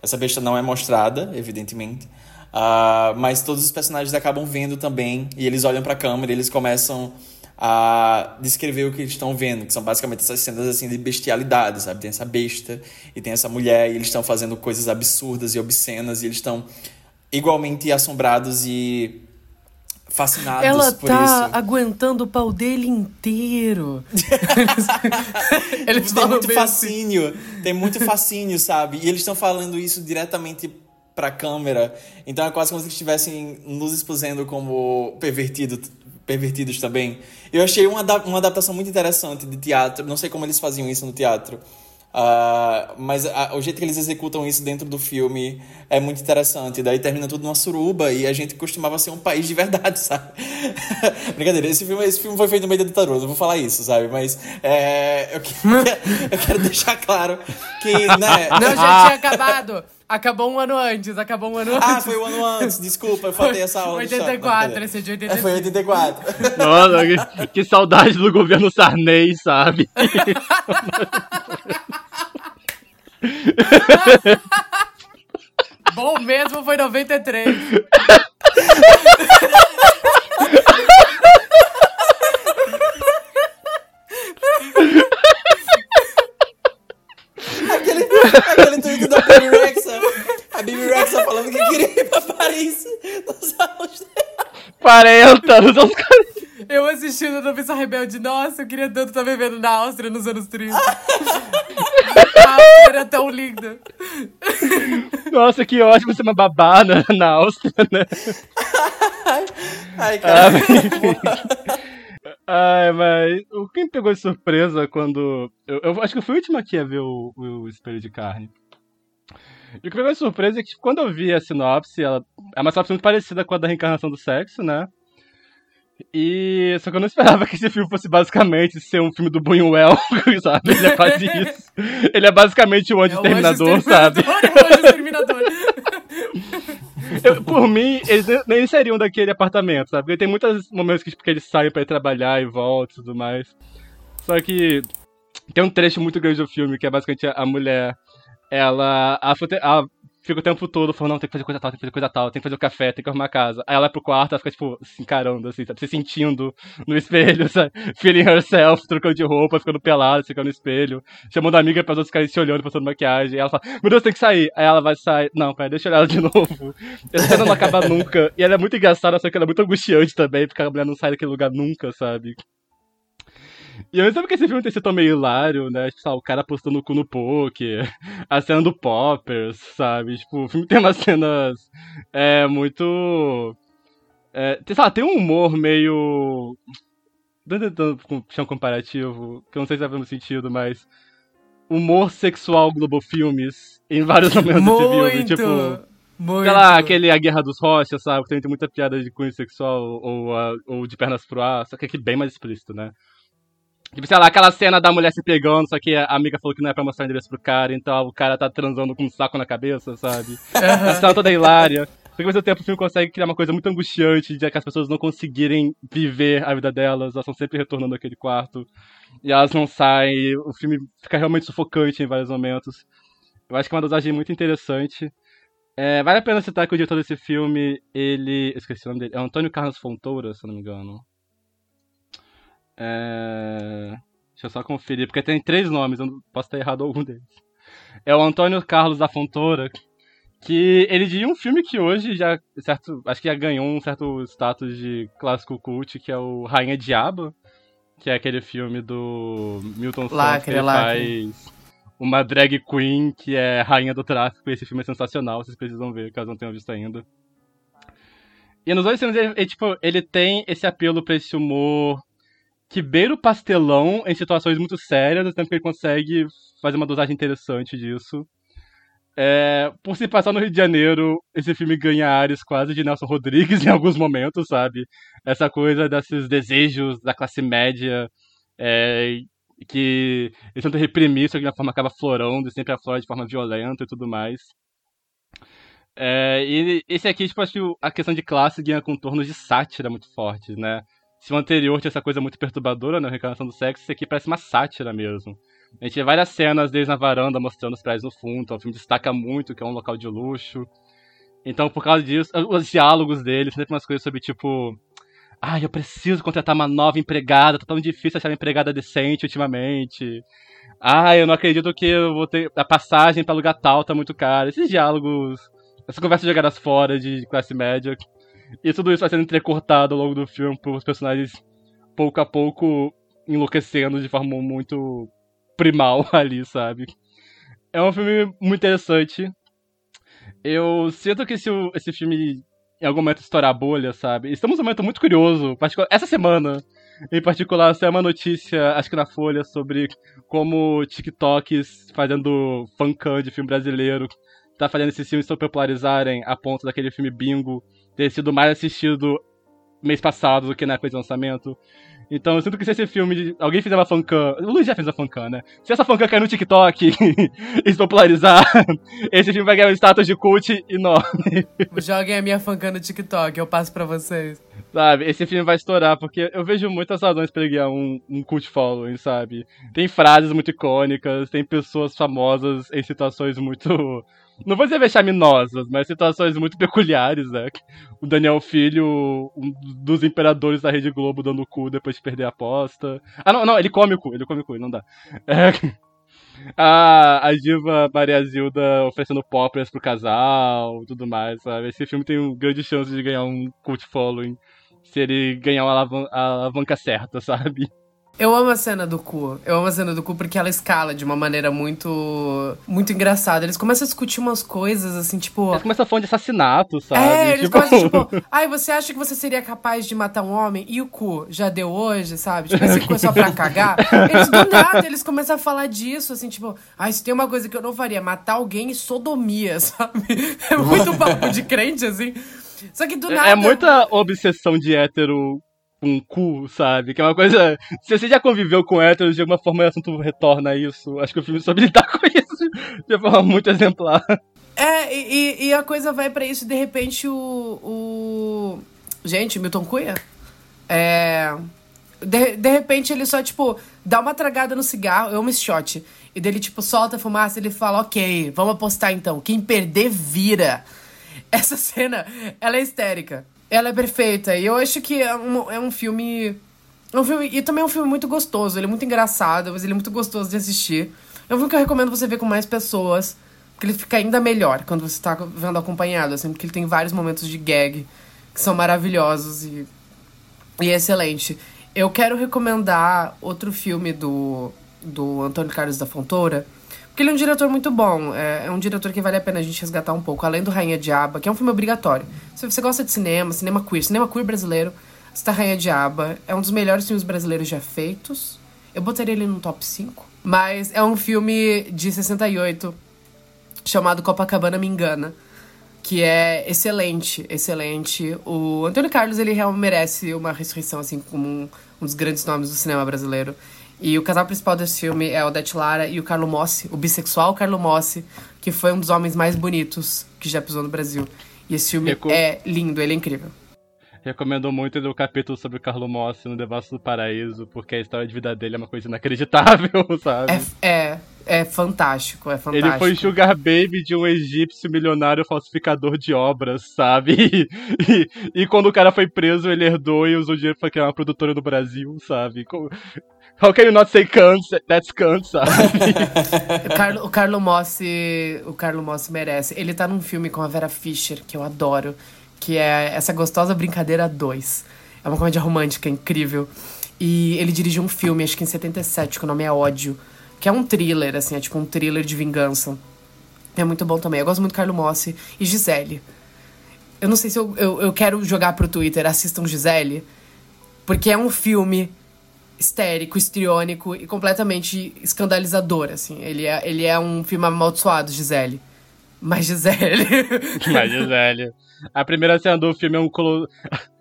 Essa besta não é mostrada, evidentemente. Ah, mas todos os personagens acabam vendo também e eles olham pra câmera e eles começam a descrever o que eles estão vendo, que são basicamente essas cenas assim de bestialidade, sabe? Tem essa besta e tem essa mulher e eles estão fazendo coisas absurdas e obscenas e eles estão igualmente assombrados e fascinados Ela por tá isso. aguentando o pau dele inteiro. eles tem falam muito assim. fascínio, tem muito fascínio, sabe? E eles estão falando isso diretamente pra câmera. Então é quase como se estivessem nos exposendo como pervertido, pervertidos também. Eu achei uma, uma adaptação muito interessante de teatro. Não sei como eles faziam isso no teatro. Ah, mas a- o jeito que eles executam isso dentro do filme é muito interessante. Daí termina tudo numa suruba e a gente costumava ser um país de verdade, sabe? Brincadeira, esse filme, esse filme foi feito no meio da ditadura, não vou falar isso, sabe? Mas é, eu, que- eu quero deixar claro que, né? Não, já tinha acabado. Acabou um ano antes, acabou um ano antes. Ah, foi o ano antes, desculpa, eu faltei essa aula. de história. 84, Não, esse é de É, 85. foi 84. Nossa, que, que saudade do governo Sarney, sabe? Bom mesmo foi 93. aquele, tweet da Bibi Rexa. A Bibi Rexa falando que queria ir pra Paris. Nos anos 40 nos anos 40. Eu assistindo a Noviça Rebelde, nossa, eu queria tanto estar vivendo na Áustria nos anos 30. a Áustria era tão linda. Nossa, que ótimo ser uma babá na, na Áustria, né? Ai, Ah, cara. enfim. Ai, mas o que me pegou de surpresa quando. Eu, eu acho que eu fui o último aqui a ver o, o Espelho de Carne. E o que pegou de surpresa é que quando eu vi a sinopse, ela é uma sinopse muito parecida com a da reencarnação do sexo, né? E só que eu não esperava que esse filme fosse basicamente ser um filme do Buñuel, sabe? Ele é quase isso. Ele é basicamente o Anjo É sabe? É o Anjo Exterminador. Eu- por mim, eles ne- nem seriam daquele apartamento, sabe? Porque tem muitos momentos que, que eles saem pra ir trabalhar e voltam e tudo mais. Só que tem um trecho muito grande do filme que é basicamente a mulher. Ela, te- ela fica o tempo todo falando, não, tem que fazer coisa tal, tem que fazer coisa tal, tem que fazer o café, tem que arrumar a casa. Aí ela vai pro quarto, ela fica, tipo, se encarando, assim, sabe? Se sentindo no espelho, sabe? Feeling herself, trocando de roupa, ficando pelada, ficando no espelho, chamando a amiga para os outros ficarem se olhando, passando maquiagem. Aí ela fala, meu Deus, tem que sair. Aí ela vai sair. Não, pera, deixa eu olhar ela de novo. Essa cena não acaba nunca. E ela é muito engraçada, só que ela é muito angustiante também, porque a mulher não sai daquele lugar nunca, sabe? E eu sei porque esse filme tem sido meio hilário, né? Tipo, sabe, o cara postando o cu no poker, a cena do Poppers, sabe? Tipo, o filme tem umas cenas é, muito. É, tem, sei lá, tem um humor meio. Tentando puxar um comparativo, que eu não sei se vai fazer sentido, mas. Humor sexual Globo Filmes em vários momentos desse filme. Tipo, muito. sei lá, aquele A Guerra dos Rochas, sabe? Que também tem muita piada de cunho sexual ou, ou de pernas pro ar, só que aqui bem mais explícito, né? Tipo, sei lá, aquela cena da mulher se pegando, só que a amiga falou que não é pra mostrar o endereço pro cara, então o cara tá transando com um saco na cabeça, sabe? Essa cena toda hilária. Só que ao mesmo tempo o filme consegue criar uma coisa muito angustiante de que as pessoas não conseguirem viver a vida delas, elas estão sempre retornando àquele quarto. E elas não saem, o filme fica realmente sufocante em vários momentos. Eu acho que é uma dosagem muito interessante. É, vale a pena citar que o diretor desse filme, ele. Esqueci o nome dele. É Antônio Carlos Fontoura, se eu não me engano. É... Deixa eu só conferir, porque tem três nomes, eu posso ter errado algum deles. É o Antônio Carlos da Fontoura, que ele dirigiu um filme que hoje já, certo, acho que já ganhou um certo status de clássico cult, que é o Rainha Diabo, que é aquele filme do Milton Santos, que ele lacre. faz uma drag queen que é rainha do tráfico, e esse filme é sensacional, vocês precisam ver, caso não tenham visto ainda. E nos dois filmes, ele, ele, tipo, ele tem esse apelo pra esse humor que beira o pastelão em situações muito sérias, tempo que ele consegue fazer uma dosagem interessante disso. É, por se passar no Rio de Janeiro, esse filme ganha áreas quase de Nelson Rodrigues em alguns momentos, sabe? Essa coisa desses desejos da classe média é, que eles tentam reprimir, só que de uma forma acaba florando e sempre aflora de forma violenta e tudo mais. É, e esse aqui, tipo, acho que a questão de classe ganha contornos de sátira muito fortes, né? Se o anterior tinha essa coisa muito perturbadora, né? A reencarnação do sexo, esse aqui parece uma sátira mesmo. A gente vê várias cenas deles na varanda mostrando os prédios no fundo, então o filme destaca muito que é um local de luxo. Então, por causa disso, os diálogos deles, sempre umas coisas sobre tipo. Ai, eu preciso contratar uma nova empregada, tá tão difícil achar uma empregada decente ultimamente. Ai, eu não acredito que eu vou ter. A passagem pra lugar tal tá muito cara. Esses diálogos, essas conversas jogadas fora de classe média. E tudo isso vai sendo entrecortado ao longo do filme por os personagens pouco a pouco enlouquecendo de forma muito primal ali, sabe? É um filme muito interessante. Eu sinto que se o- esse filme em algum momento estourar a bolha, sabe? Estamos num momento muito curioso. Essa semana, em particular, saiu uma notícia, acho que na Folha, sobre como TikToks fazendo fancam de filme brasileiro tá fazendo esses filmes se popularizarem a ponto daquele filme Bingo ter sido mais assistido mês passado do que na época de lançamento. Então eu sinto que se esse filme. Alguém fizer uma fancam. O Luiz já fez uma fancam, né? Se essa fancam cair no TikTok e se popularizar, esse filme vai ganhar um status de cult enorme. Joguem a minha fancam no TikTok, eu passo pra vocês. Sabe, esse filme vai estourar, porque eu vejo muitas razões pra ele ganhar um, um cult following, sabe? Tem frases muito icônicas, tem pessoas famosas em situações muito. Não vou dizer vexaminosas, mas situações muito peculiares, né? O Daniel Filho, um dos imperadores da Rede Globo, dando o cu depois de perder a aposta. Ah, não, não, ele come o cu, ele come o cu, não dá. É, a, a diva Maria Zilda oferecendo poppers pro casal, tudo mais, sabe? Esse filme tem um grande chance de ganhar um cult following se ele ganhar uma a alavanca certa, sabe? Eu amo a cena do cu. Eu amo a cena do cu porque ela escala de uma maneira muito. muito engraçada. Eles começam a discutir umas coisas assim, tipo. Eles começam a falar de assassinato, sabe? É, eles Tipo- começam, tipo, ai, você acha que você seria capaz de matar um homem? E o cu? Já deu hoje, sabe? Tipo, esse cu é só pra cagar. Eles do nada, eles começam a falar disso, assim, tipo, ai, se tem uma coisa que eu não faria, matar alguém e sodomia, sabe? É muito papo de crente, assim. Só que do nada. É muita obsessão de hétero com cu, sabe? Que é uma coisa. Se você já conviveu com héteros, de alguma forma o assunto retorna isso. Acho que o filme soube lidar com isso de forma muito exemplar. É, e, e- a coisa vai pra isso, de repente o. o... Gente, Milton Cunha? É. De, de repente ele só, tipo, dá uma tragada no cigarro, amo esse shot. E dele, tipo, solta a fumaça e ele fala, ok, vamos apostar então. Quem perder, vira. Essa cena, ela é histérica. Ela é perfeita. E eu acho que é um, é um filme. É um filme. E também é um filme muito gostoso. Ele é muito engraçado, mas ele é muito gostoso de assistir. É um filme que eu recomendo você ver com mais pessoas. Porque ele fica ainda melhor quando você tá vendo acompanhado, assim, porque ele tem vários momentos de gag que são maravilhosos e, e excelente. Eu quero recomendar outro filme do, do Antônio Carlos da Fontoura, porque ele é um diretor muito bom. É, é um diretor que vale a pena a gente resgatar um pouco, além do Rainha Diaba, que é um filme obrigatório. Se você gosta de cinema, cinema queer, cinema queer brasileiro, está Rainha Diaba. É um dos melhores filmes brasileiros já feitos. Eu botaria ele no top 5. Mas é um filme de 68 chamado Copacabana Me Engana, que é excelente, excelente. O Antônio Carlos, ele realmente merece uma ressurreição, assim, como um, um dos grandes nomes do cinema brasileiro. E o casal principal desse filme é o Odete Lara e o Carlo Mossi, o bissexual Carlo Mossi, que foi um dos homens mais bonitos que já pisou no Brasil. E esse filme é lindo, ele é incrível. Recomendo muito o capítulo sobre o Carlo Mossi no Devasso do Paraíso, porque a história de vida dele é uma coisa inacreditável, sabe? É, é, é fantástico, é fantástico. Ele foi sugar baby de um egípcio milionário falsificador de obras, sabe? E, e quando o cara foi preso, ele herdou e usou dinheiro pra criar uma produtora no Brasil, sabe? How can you not say cunt? That's sabe? O Carlo, o Carlo Mossi, o Carlo Mossi merece. Ele tá num filme com a Vera Fischer, que eu adoro, que é Essa Gostosa Brincadeira 2. É uma comédia romântica incrível. E ele dirigiu um filme, acho que em 77, que o nome é Ódio, que é um thriller, assim, é tipo um thriller de vingança. É muito bom também. Eu gosto muito do Carlo Mossi e Gisele. Eu não sei se eu, eu, eu quero jogar pro Twitter, assistam Gisele, porque é um filme histérico, histriônico e completamente escandalizador, assim. Ele é, ele é um filme amaldiçoado, Gisele. Mas Gisele... Mas, Gisele. A primeira cena do filme é um colo...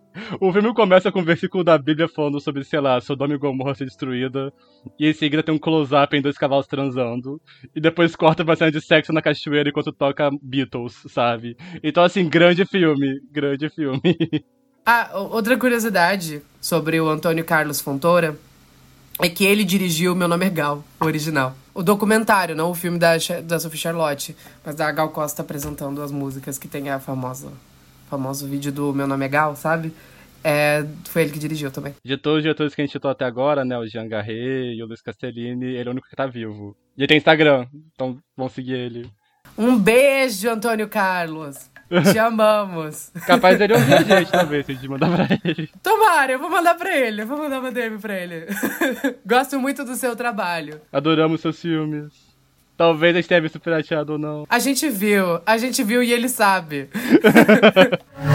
O filme começa com um versículo da Bíblia falando sobre, sei lá, Sodoma e Gomorra ser destruída. E em seguida tem um close-up em dois cavalos transando. E depois corta pra cena de sexo na cachoeira enquanto toca Beatles, sabe? Então, assim, grande filme. Grande filme. Ah, outra curiosidade sobre o Antônio Carlos Fontoura é que ele dirigiu Meu Nome é Gal, o original. O documentário, não o filme da, da Sophie Charlotte, mas da Gal Costa apresentando as músicas que tem a famosa famoso vídeo do Meu Nome é Gal, sabe? É, foi ele que dirigiu também. De todos os diretores que a gente citou até agora, né? O Jean Garret e o Luiz Castellini, ele é o único que tá vivo. E ele tem Instagram, então vão seguir ele. Um beijo, Antônio Carlos! Te amamos. Capaz dele ouvir a gente também, se a gente mandar pra ele. Tomara, eu vou mandar pra ele. Eu vou mandar uma DM pra ele. Gosto muito do seu trabalho. Adoramos seus filmes. Talvez a gente tenha visto pirateado ou não. A gente viu, a gente viu e ele sabe.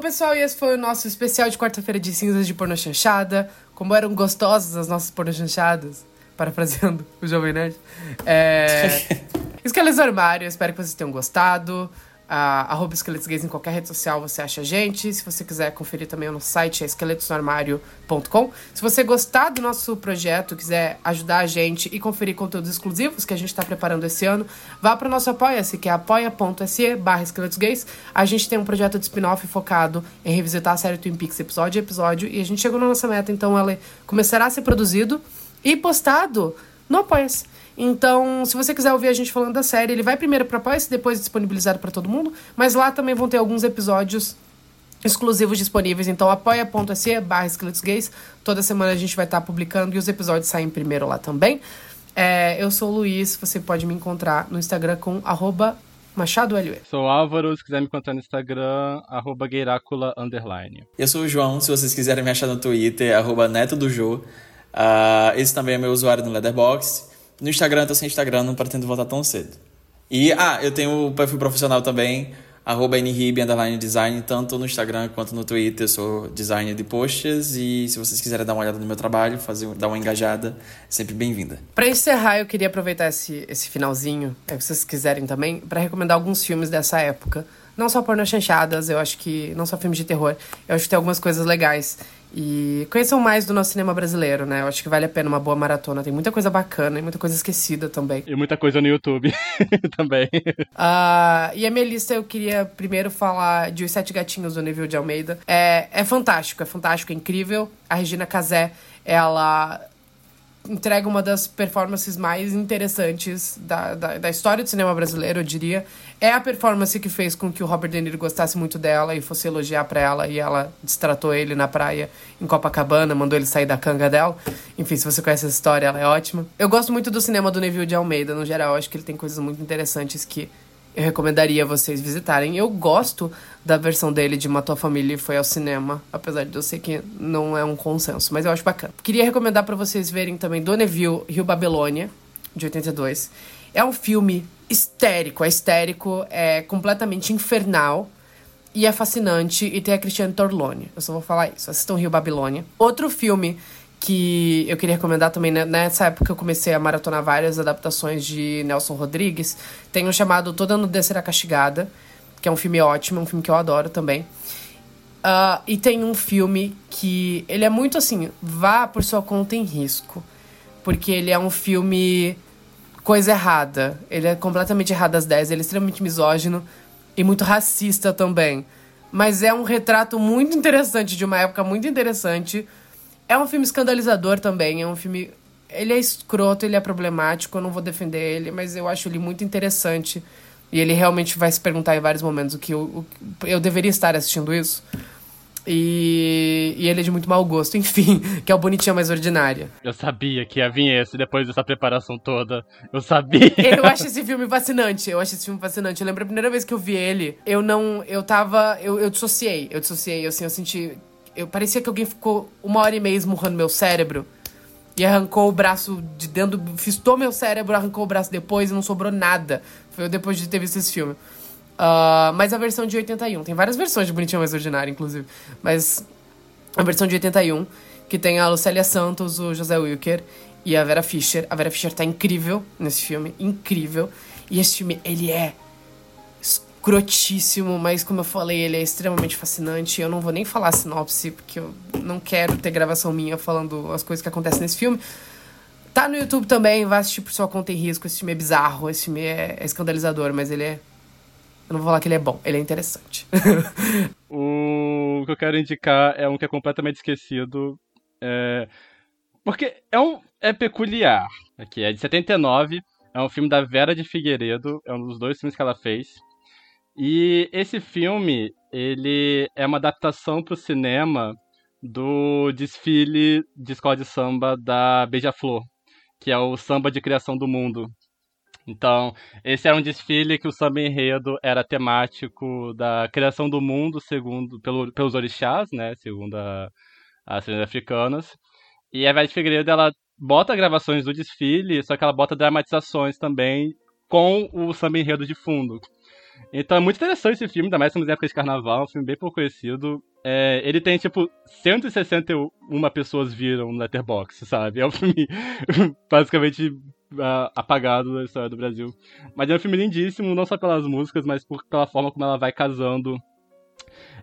Bom, pessoal, e esse foi o nosso especial de quarta-feira de cinzas de porno chanchada. Como eram gostosas as nossas porno chanchadas, parafraseando o Jovem Nerd. É... Esqueletos do Armário, espero que vocês tenham gostado. Arroba Esqueletos Gays em qualquer rede social você acha a gente. Se você quiser conferir também no site é esqueletosnoarmário.com. Se você gostar do nosso projeto, quiser ajudar a gente e conferir conteúdos exclusivos que a gente está preparando esse ano, vá para o nosso Apoia-se, que é apoia.se barra Esqueletos Gays. A gente tem um projeto de spin-off focado em revisitar a série Twin Peaks episódio a episódio e a gente chegou na nossa meta, então ela começará a ser produzido e postado no Apoia-se. Então, se você quiser ouvir a gente falando da série, ele vai primeiro para apoia depois disponibilizado para todo mundo, mas lá também vão ter alguns episódios exclusivos disponíveis. Então, apoia.se barra esqueletos gays. Toda semana a gente vai estar publicando e os episódios saem primeiro lá também. É, eu sou o Luiz, você pode me encontrar no Instagram com arroba Machado LUE. Sou Álvaro, se quiser me encontrar no Instagram, arroba Gueirácula, underline. Eu sou o João, se vocês quiserem me achar no Twitter, arroba Neto do Jô. Uh, esse também é meu usuário no Letterboxd. No Instagram, tô sem Instagram, não pretendo voltar tão cedo. E, ah, eu tenho o perfil profissional também, nrib, design, tanto no Instagram quanto no Twitter. Eu sou designer de posts e se vocês quiserem dar uma olhada no meu trabalho, fazer, dar uma engajada, sempre bem-vinda. Para encerrar, eu queria aproveitar esse, esse finalzinho, é, se vocês quiserem também, para recomendar alguns filmes dessa época. Não só porno chanchadas, eu acho que. Não só filmes de terror, eu acho que tem algumas coisas legais. E conheçam mais do nosso cinema brasileiro, né? Eu acho que vale a pena uma boa maratona. Tem muita coisa bacana e muita coisa esquecida também. E muita coisa no YouTube também. Uh, e a minha lista eu queria primeiro falar de Os Sete Gatinhos do Neville de Almeida. É, é fantástico, é fantástico, é incrível. A Regina Casé, ela entrega uma das performances mais interessantes da, da, da, história do cinema brasileiro, eu diria. É a performance que fez com que o Robert De Niro gostasse muito dela e fosse elogiar pra ela, e ela destratou ele na praia em Copacabana, mandou ele sair da canga dela. Enfim, se você conhece essa história, ela é ótima. Eu gosto muito do cinema do Neville de Almeida, no geral, acho que ele tem coisas muito interessantes que eu recomendaria vocês visitarem. Eu gosto da versão dele de Matou a Família e foi ao cinema, apesar de eu ser que não é um consenso, mas eu acho bacana. Queria recomendar para vocês verem também Donneville, Rio Babilônia, de 82. É um filme histérico, é histérico, é completamente infernal e é fascinante e tem a Cristiane Torlone. Eu só vou falar isso. Assistam Rio Babilônia. Outro filme que eu queria recomendar também, né? nessa época eu comecei a maratonar várias adaptações de Nelson Rodrigues. Tem um chamado Toda Nudez Será Castigada, que é um filme ótimo, um filme que eu adoro também. Uh, e tem um filme que ele é muito assim, vá por sua conta em risco. Porque ele é um filme coisa errada. Ele é completamente errado às 10, ele é extremamente misógino e muito racista também. Mas é um retrato muito interessante de uma época muito interessante é um filme escandalizador também, é um filme. Ele é escroto, ele é problemático, eu não vou defender ele, mas eu acho ele muito interessante. E ele realmente vai se perguntar em vários momentos o que eu, o, eu deveria estar assistindo isso. E, e, ele é de muito mau gosto, enfim, que é o Bonitinha Mais Ordinária. Eu sabia que ia vir esse depois dessa preparação toda. Eu sabia. Eu acho esse filme fascinante. Eu acho esse filme fascinante. Eu lembro a primeira vez que eu vi ele, eu não. Eu tava. Eu, eu dissociei. Eu dissociei, assim, eu senti eu parecia que alguém ficou uma hora e meia esmurrando meu cérebro. E arrancou o braço de dentro, fistou meu cérebro, arrancou o braço depois e não sobrou nada. Foi depois de ter visto esse filme. Uh, mas a versão de 81. Tem várias versões de Bonitinho Mais Ordinário, inclusive. Mas a versão de 81, que tem a Lucélia Santos, o José Wilker e a Vera Fischer. A Vera Fischer tá incrível nesse filme, incrível. E esse filme, ele é escrotíssimo, mas como eu falei, ele é extremamente fascinante. Eu não vou nem falar a sinopse, porque eu não quero ter gravação minha falando as coisas que acontecem nesse filme. Tá no YouTube também, vai assistir por sua conta em risco. Esse filme é bizarro, esse filme é, é escandalizador, mas ele é. Eu não vou falar que ele é bom, ele é interessante. o que eu quero indicar é um que é completamente esquecido. É... Porque é um. é peculiar. Aqui, é de 79. É um filme da Vera de Figueiredo. É um dos dois filmes que ela fez. E esse filme, ele é uma adaptação para o cinema do desfile de escola de samba da Beija-Flor, que é o samba de criação do mundo. Então, esse era um desfile que o samba enredo era temático da criação do mundo, segundo pelo, pelos orixás, né, segundo as lendas africanas. E a Vete Figueiredo, ela bota gravações do desfile, só que ela bota dramatizações também com o samba enredo de fundo. Então é muito interessante esse filme, ainda mais em época de carnaval, um filme bem pouco conhecido. É, ele tem, tipo, 161 pessoas viram no Letterboxd, sabe? É um filme basicamente uh, apagado da história do Brasil. Mas é um filme lindíssimo, não só pelas músicas, mas por, pela forma como ela vai casando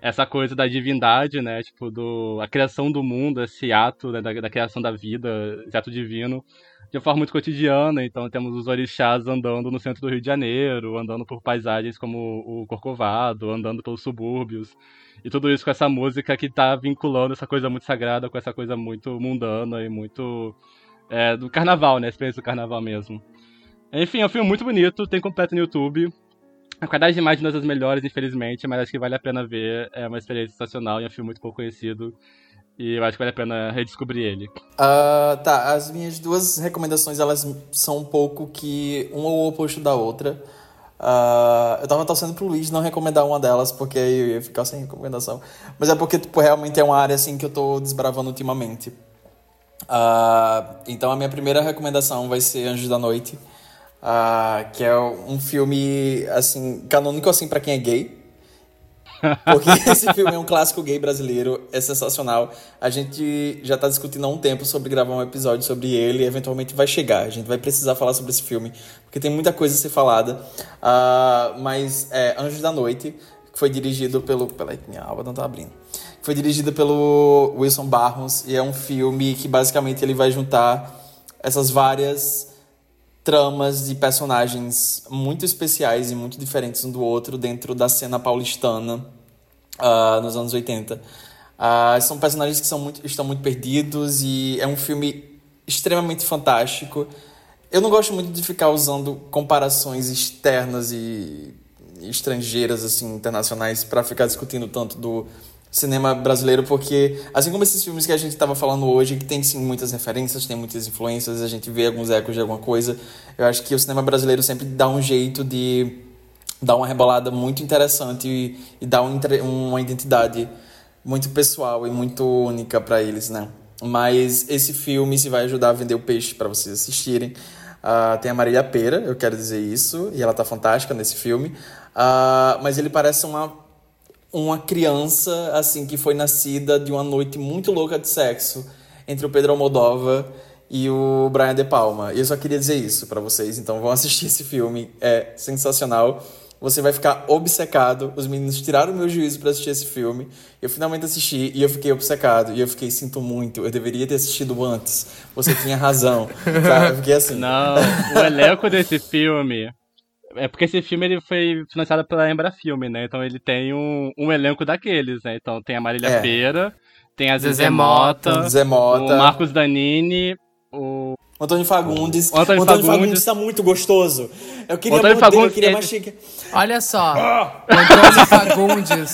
essa coisa da divindade, né? Tipo, do, a criação do mundo, esse ato né, da, da criação da vida, esse ato divino, de uma forma muito cotidiana. Então temos os orixás andando no centro do Rio de Janeiro, andando por paisagens como o Corcovado, andando pelos subúrbios. E tudo isso com essa música que tá vinculando essa coisa muito sagrada com essa coisa muito mundana e muito é, do carnaval, né? A experiência do carnaval mesmo. Enfim, é um filme muito bonito, tem completo no YouTube. A qualidade de imagem não é das melhores, infelizmente, mas acho que vale a pena ver. É uma experiência sensacional e é um filme muito pouco conhecido. E eu acho que vale a pena redescobrir ele. Uh, tá, as minhas duas recomendações, elas são um pouco que um ou o oposto da outra. Uh, eu tava torcendo pro Luiz não recomendar uma delas, porque eu ia ficar sem recomendação. Mas é porque, tipo, realmente é uma área, assim, que eu tô desbravando ultimamente. Uh, então a minha primeira recomendação vai ser Anjos da Noite. Uh, que é um filme, assim, canônico, assim, para quem é gay. Porque esse filme é um clássico gay brasileiro, é sensacional. A gente já tá discutindo há um tempo sobre gravar um episódio sobre ele eventualmente vai chegar. A gente vai precisar falar sobre esse filme, porque tem muita coisa a ser falada. Uh, mas é Anjos da Noite, que foi dirigido pelo. Peraí, minha alma não tá abrindo. Foi dirigido pelo Wilson Barros e é um filme que basicamente ele vai juntar essas várias tramas de personagens muito especiais e muito diferentes um do outro dentro da cena paulistana uh, nos anos 80. Uh, ah, são personagens que são muito, estão muito perdidos e é um filme extremamente fantástico. Eu não gosto muito de ficar usando comparações externas e estrangeiras, assim, internacionais, para ficar discutindo tanto do cinema brasileiro, porque assim como esses filmes que a gente estava falando hoje, que tem sim muitas referências, tem muitas influências, a gente vê alguns ecos de alguma coisa, eu acho que o cinema brasileiro sempre dá um jeito de dar uma rebolada muito interessante e, e dar um, uma identidade muito pessoal e muito única para eles, né? Mas esse filme se vai ajudar a vender o peixe para vocês assistirem. Uh, tem a Marília Pera, eu quero dizer isso, e ela tá fantástica nesse filme. Uh, mas ele parece uma uma criança assim que foi nascida de uma noite muito louca de sexo entre o Pedro Almodóvar e o Brian De Palma. E eu só queria dizer isso para vocês, então vão assistir esse filme, é sensacional. Você vai ficar obcecado. Os meninos tiraram o meu juízo para assistir esse filme. Eu finalmente assisti e eu fiquei obcecado. E eu fiquei, sinto muito, eu deveria ter assistido antes. Você tinha razão. tá? Eu fiquei assim. Não, o elenco desse filme é porque esse filme ele foi financiado pela Embrafilme, né? Então ele tem um, um elenco daqueles, né? Então tem a Marília é. Feira, tem a Zezé, Mota, Zezé Mota, o Marcos Danini, o Antônio Fagundes. O Antônio, o Antônio Fagundes. Fagundes tá muito gostoso. Eu queria Antônio Fagundes, eu queria ele... mastigar. Olha só, o Antônio Fagundes.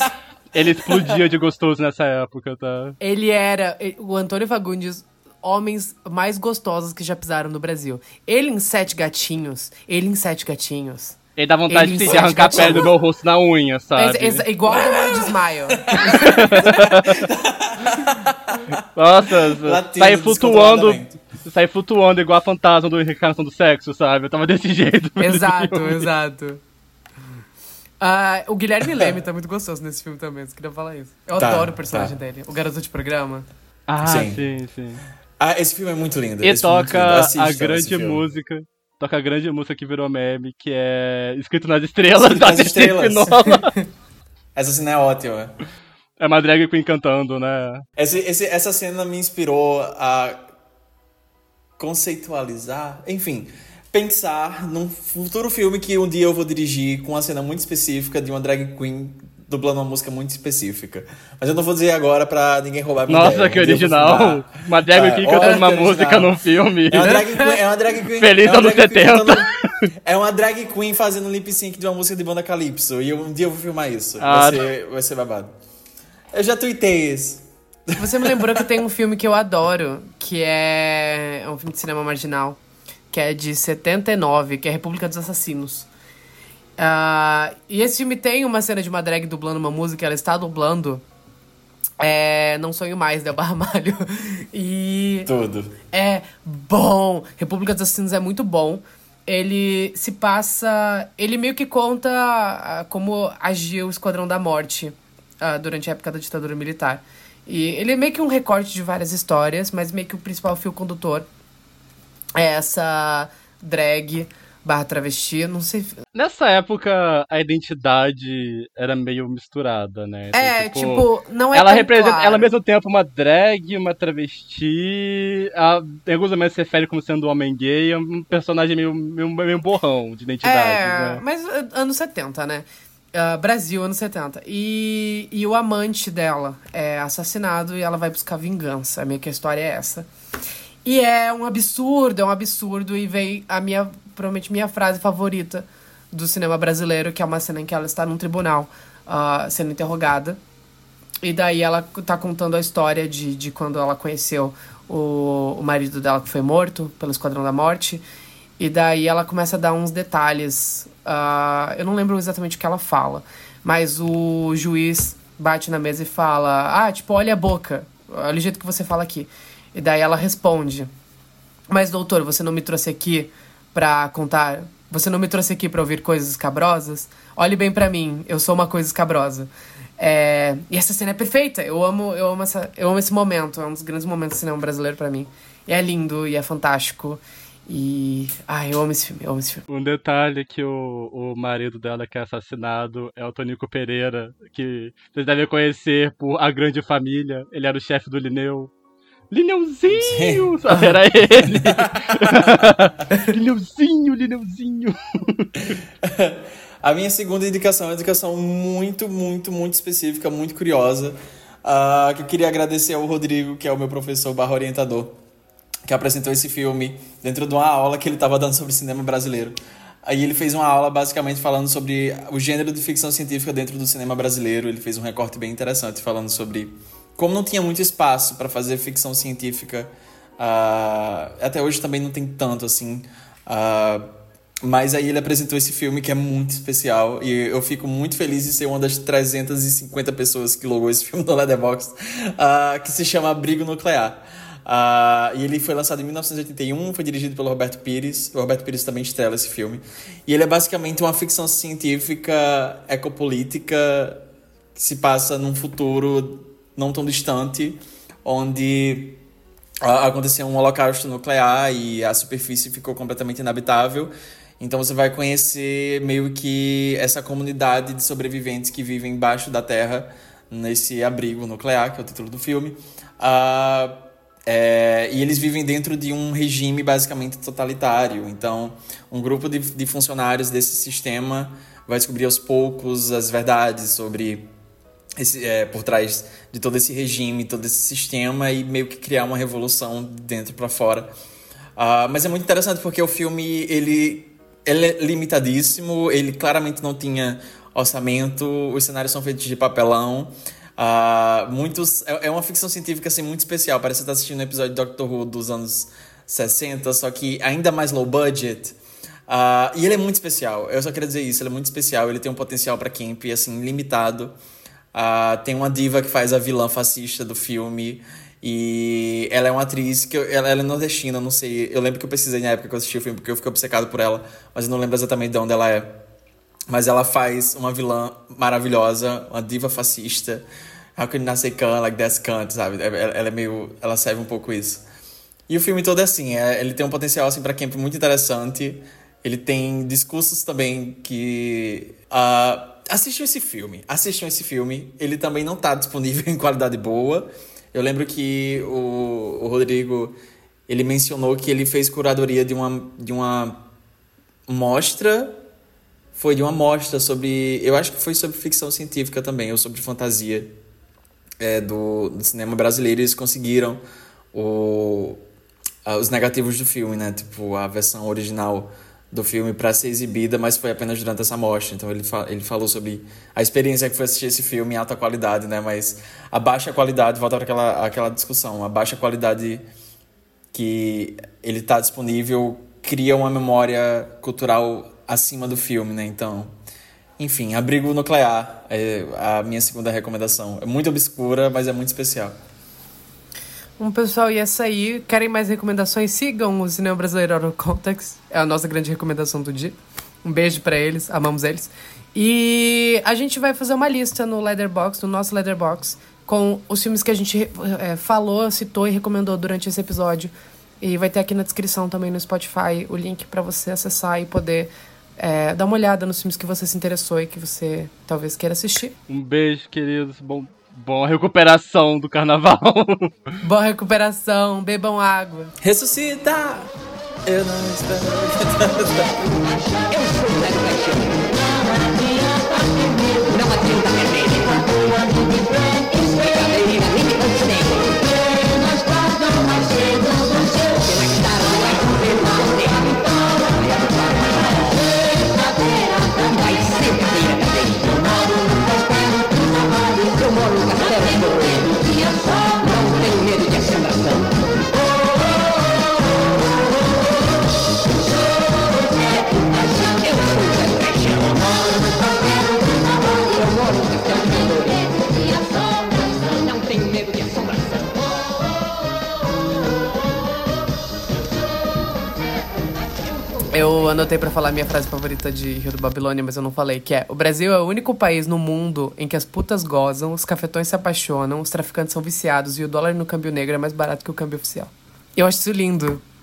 Ele explodia de gostoso nessa época, tá? Ele era. O Antônio Fagundes homens mais gostosos que já pisaram no Brasil. Ele em Sete Gatinhos, ele em Sete Gatinhos. Ele dá vontade ele de arrancar a pele do meu rosto na unha, sabe? É, é, igual o demônio de Smile. Nossa, sai flutuando. Sai flutuando igual a fantasma do Reencarnação do Sexo, sabe? Eu tava desse jeito. Exato, exato. Uh, o Guilherme Leme tá muito gostoso nesse filme também, você queria falar isso. Eu tá, adoro o personagem tá. dele, o garoto de programa. Ah, sim, sim. sim. Ah, esse filme é muito lindo. E esse toca lindo. a grande música. Toca a grande música que virou meme, que é Escrito nas Estrelas, Escrito nas Estrelas. Essa cena é ótima. É uma drag queen cantando, né? Esse, esse, essa cena me inspirou a conceitualizar, enfim, pensar num futuro filme que um dia eu vou dirigir com uma cena muito específica de uma drag queen dublando uma música muito específica. Mas eu não vou dizer agora pra ninguém roubar minha Nossa, ideia. que original! Uma drag é, queen cantando uma música num filme. É uma drag queen... É uma drag queen Feliz é anos 70. Cantando, é uma drag queen fazendo um lip sync de uma música de banda Calypso. E um dia eu vou filmar isso. Ah, vai, ser, vai ser babado. Eu já tuitei isso. Você me lembrou que tem um filme que eu adoro, que é, é um filme de cinema marginal, que é de 79, que é República dos Assassinos. Uh, e esse filme tem uma cena de uma drag dublando uma música, ela está dublando é, Não Sonho Mais, Del Barmalho. E. Tudo. É bom. República dos Assassinos é muito bom. Ele se passa. Ele meio que conta uh, como agiu o Esquadrão da Morte uh, durante a época da ditadura militar. E ele é meio que um recorte de várias histórias, mas meio que o principal fio condutor é essa drag barra travesti, não sei. Nessa época, a identidade era meio misturada, né? Então, é, tipo, tipo, não é Ela representa, claro. ela ao mesmo tempo, uma drag, uma travesti, a, em alguns momentos se refere como sendo um homem gay, é um personagem meio, meio, meio borrão de identidade, é, né? mas uh, anos 70, né? Uh, Brasil, anos 70. E, e o amante dela é assassinado e ela vai buscar vingança. Meio que a história é essa. E é um absurdo, é um absurdo. E vem a minha, provavelmente, minha frase favorita do cinema brasileiro, que é uma cena em que ela está num tribunal uh, sendo interrogada. E daí ela tá contando a história de, de quando ela conheceu o, o marido dela que foi morto pelo Esquadrão da Morte. E daí ela começa a dar uns detalhes. Uh, eu não lembro exatamente o que ela fala, mas o juiz bate na mesa e fala: Ah, tipo, olha a boca, olha o jeito que você fala aqui. E daí ela responde: Mas doutor, você não me trouxe aqui pra contar. Você não me trouxe aqui pra ouvir coisas escabrosas? Olhe bem para mim, eu sou uma coisa escabrosa. É... E essa cena é perfeita. Eu amo, eu amo, essa, eu amo esse momento. É um dos grandes momentos do cinema brasileiro para mim. E é lindo e é fantástico. E. Ai, eu amo esse filme, eu amo esse filme. Um detalhe que o, o marido dela que é assassinado é o Tonico Pereira, que vocês devem conhecer por A Grande Família. Ele era o chefe do Lineu. Lineuzinho! Era ele! Lineuzinho, Lineuzinho! A minha segunda indicação é uma indicação muito, muito, muito específica, muito curiosa. Uh, que eu queria agradecer ao Rodrigo, que é o meu professor barra orientador que apresentou esse filme dentro de uma aula que ele estava dando sobre cinema brasileiro. Aí ele fez uma aula basicamente falando sobre o gênero de ficção científica dentro do cinema brasileiro. Ele fez um recorte bem interessante falando sobre como não tinha muito espaço para fazer ficção científica. Uh, até hoje também não tem tanto assim. Uh, mas aí ele apresentou esse filme que é muito especial e eu fico muito feliz de ser uma das 350 pessoas que logou esse filme no Letterboxd, uh, que se chama Abrigo Nuclear. Uh, e ele foi lançado em 1981, foi dirigido pelo Roberto Pires. O Roberto Pires também estrela esse filme. E ele é basicamente uma ficção científica ecopolítica que se passa num futuro não tão distante, onde aconteceu um holocausto nuclear e a superfície ficou completamente inabitável. Então você vai conhecer meio que essa comunidade de sobreviventes que vivem embaixo da Terra nesse abrigo nuclear, que é o título do filme. Uh, é, e eles vivem dentro de um regime basicamente totalitário. Então, um grupo de, de funcionários desse sistema vai descobrir aos poucos as verdades sobre esse, é, por trás de todo esse regime, todo esse sistema e meio que criar uma revolução de dentro para fora. Uh, mas é muito interessante porque o filme ele, ele é limitadíssimo, ele claramente não tinha orçamento, os cenários são feitos de papelão. Uh, muitos, é, é, uma ficção científica assim, muito especial. Parece que você tá assistindo um episódio de Doctor Who dos anos 60, só que ainda mais low budget. Uh, e ele é muito especial. Eu só queria dizer isso. Ele é muito especial. Ele tem um potencial para camp, assim, limitado. Uh, tem uma diva que faz a vilã fascista do filme. E ela é uma atriz que eu, ela, ela, é nordestina, não sei. Eu lembro que eu pesquisei na época que eu assisti o filme, porque eu fiquei obcecado por ela, mas eu não lembro exatamente de onde ela é. Mas ela faz uma vilã maravilhosa, uma diva fascista. How can I say can like that's cunt, sabe? Ela, ela é meio. Ela serve um pouco isso. E o filme todo é assim, é, ele tem um potencial assim para camp muito interessante. Ele tem discursos também que. Uh, assistam esse filme. Assistam esse filme. Ele também não está disponível em qualidade boa. Eu lembro que o, o Rodrigo ele mencionou que ele fez curadoria de uma, de uma mostra foi de uma mostra sobre. Eu acho que foi sobre ficção científica também, ou sobre fantasia é, do, do cinema brasileiro. Eles conseguiram o, os negativos do filme, né? Tipo, a versão original do filme para ser exibida, mas foi apenas durante essa mostra. Então ele, fa ele falou sobre a experiência que foi assistir esse filme em alta qualidade, né? Mas a baixa qualidade, volta para aquela, aquela discussão, a baixa qualidade que ele está disponível cria uma memória cultural acima do filme, né? Então, enfim, Abrigo Nuclear é a minha segunda recomendação. É muito obscura, mas é muito especial. Um pessoal, e essa aí, querem mais recomendações? Sigam o Cinema Brasileiro Out Context. É a nossa grande recomendação do dia. Um beijo para eles, amamos eles. E a gente vai fazer uma lista no Leatherbox, no nosso Leatherbox, com os filmes que a gente é, falou, citou e recomendou durante esse episódio. E vai ter aqui na descrição também no Spotify o link para você acessar e poder é, dar uma olhada nos filmes que você se interessou e que você talvez queira assistir. Um beijo, queridos. Bom, boa recuperação do carnaval. Boa recuperação, bebam água. Ressuscita! Eu não espero. Eu sou o Eu anotei pra falar minha frase favorita de Rio do Babilônia, mas eu não falei, que é: O Brasil é o único país no mundo em que as putas gozam, os cafetões se apaixonam, os traficantes são viciados e o dólar no câmbio negro é mais barato que o câmbio oficial. Eu acho isso lindo.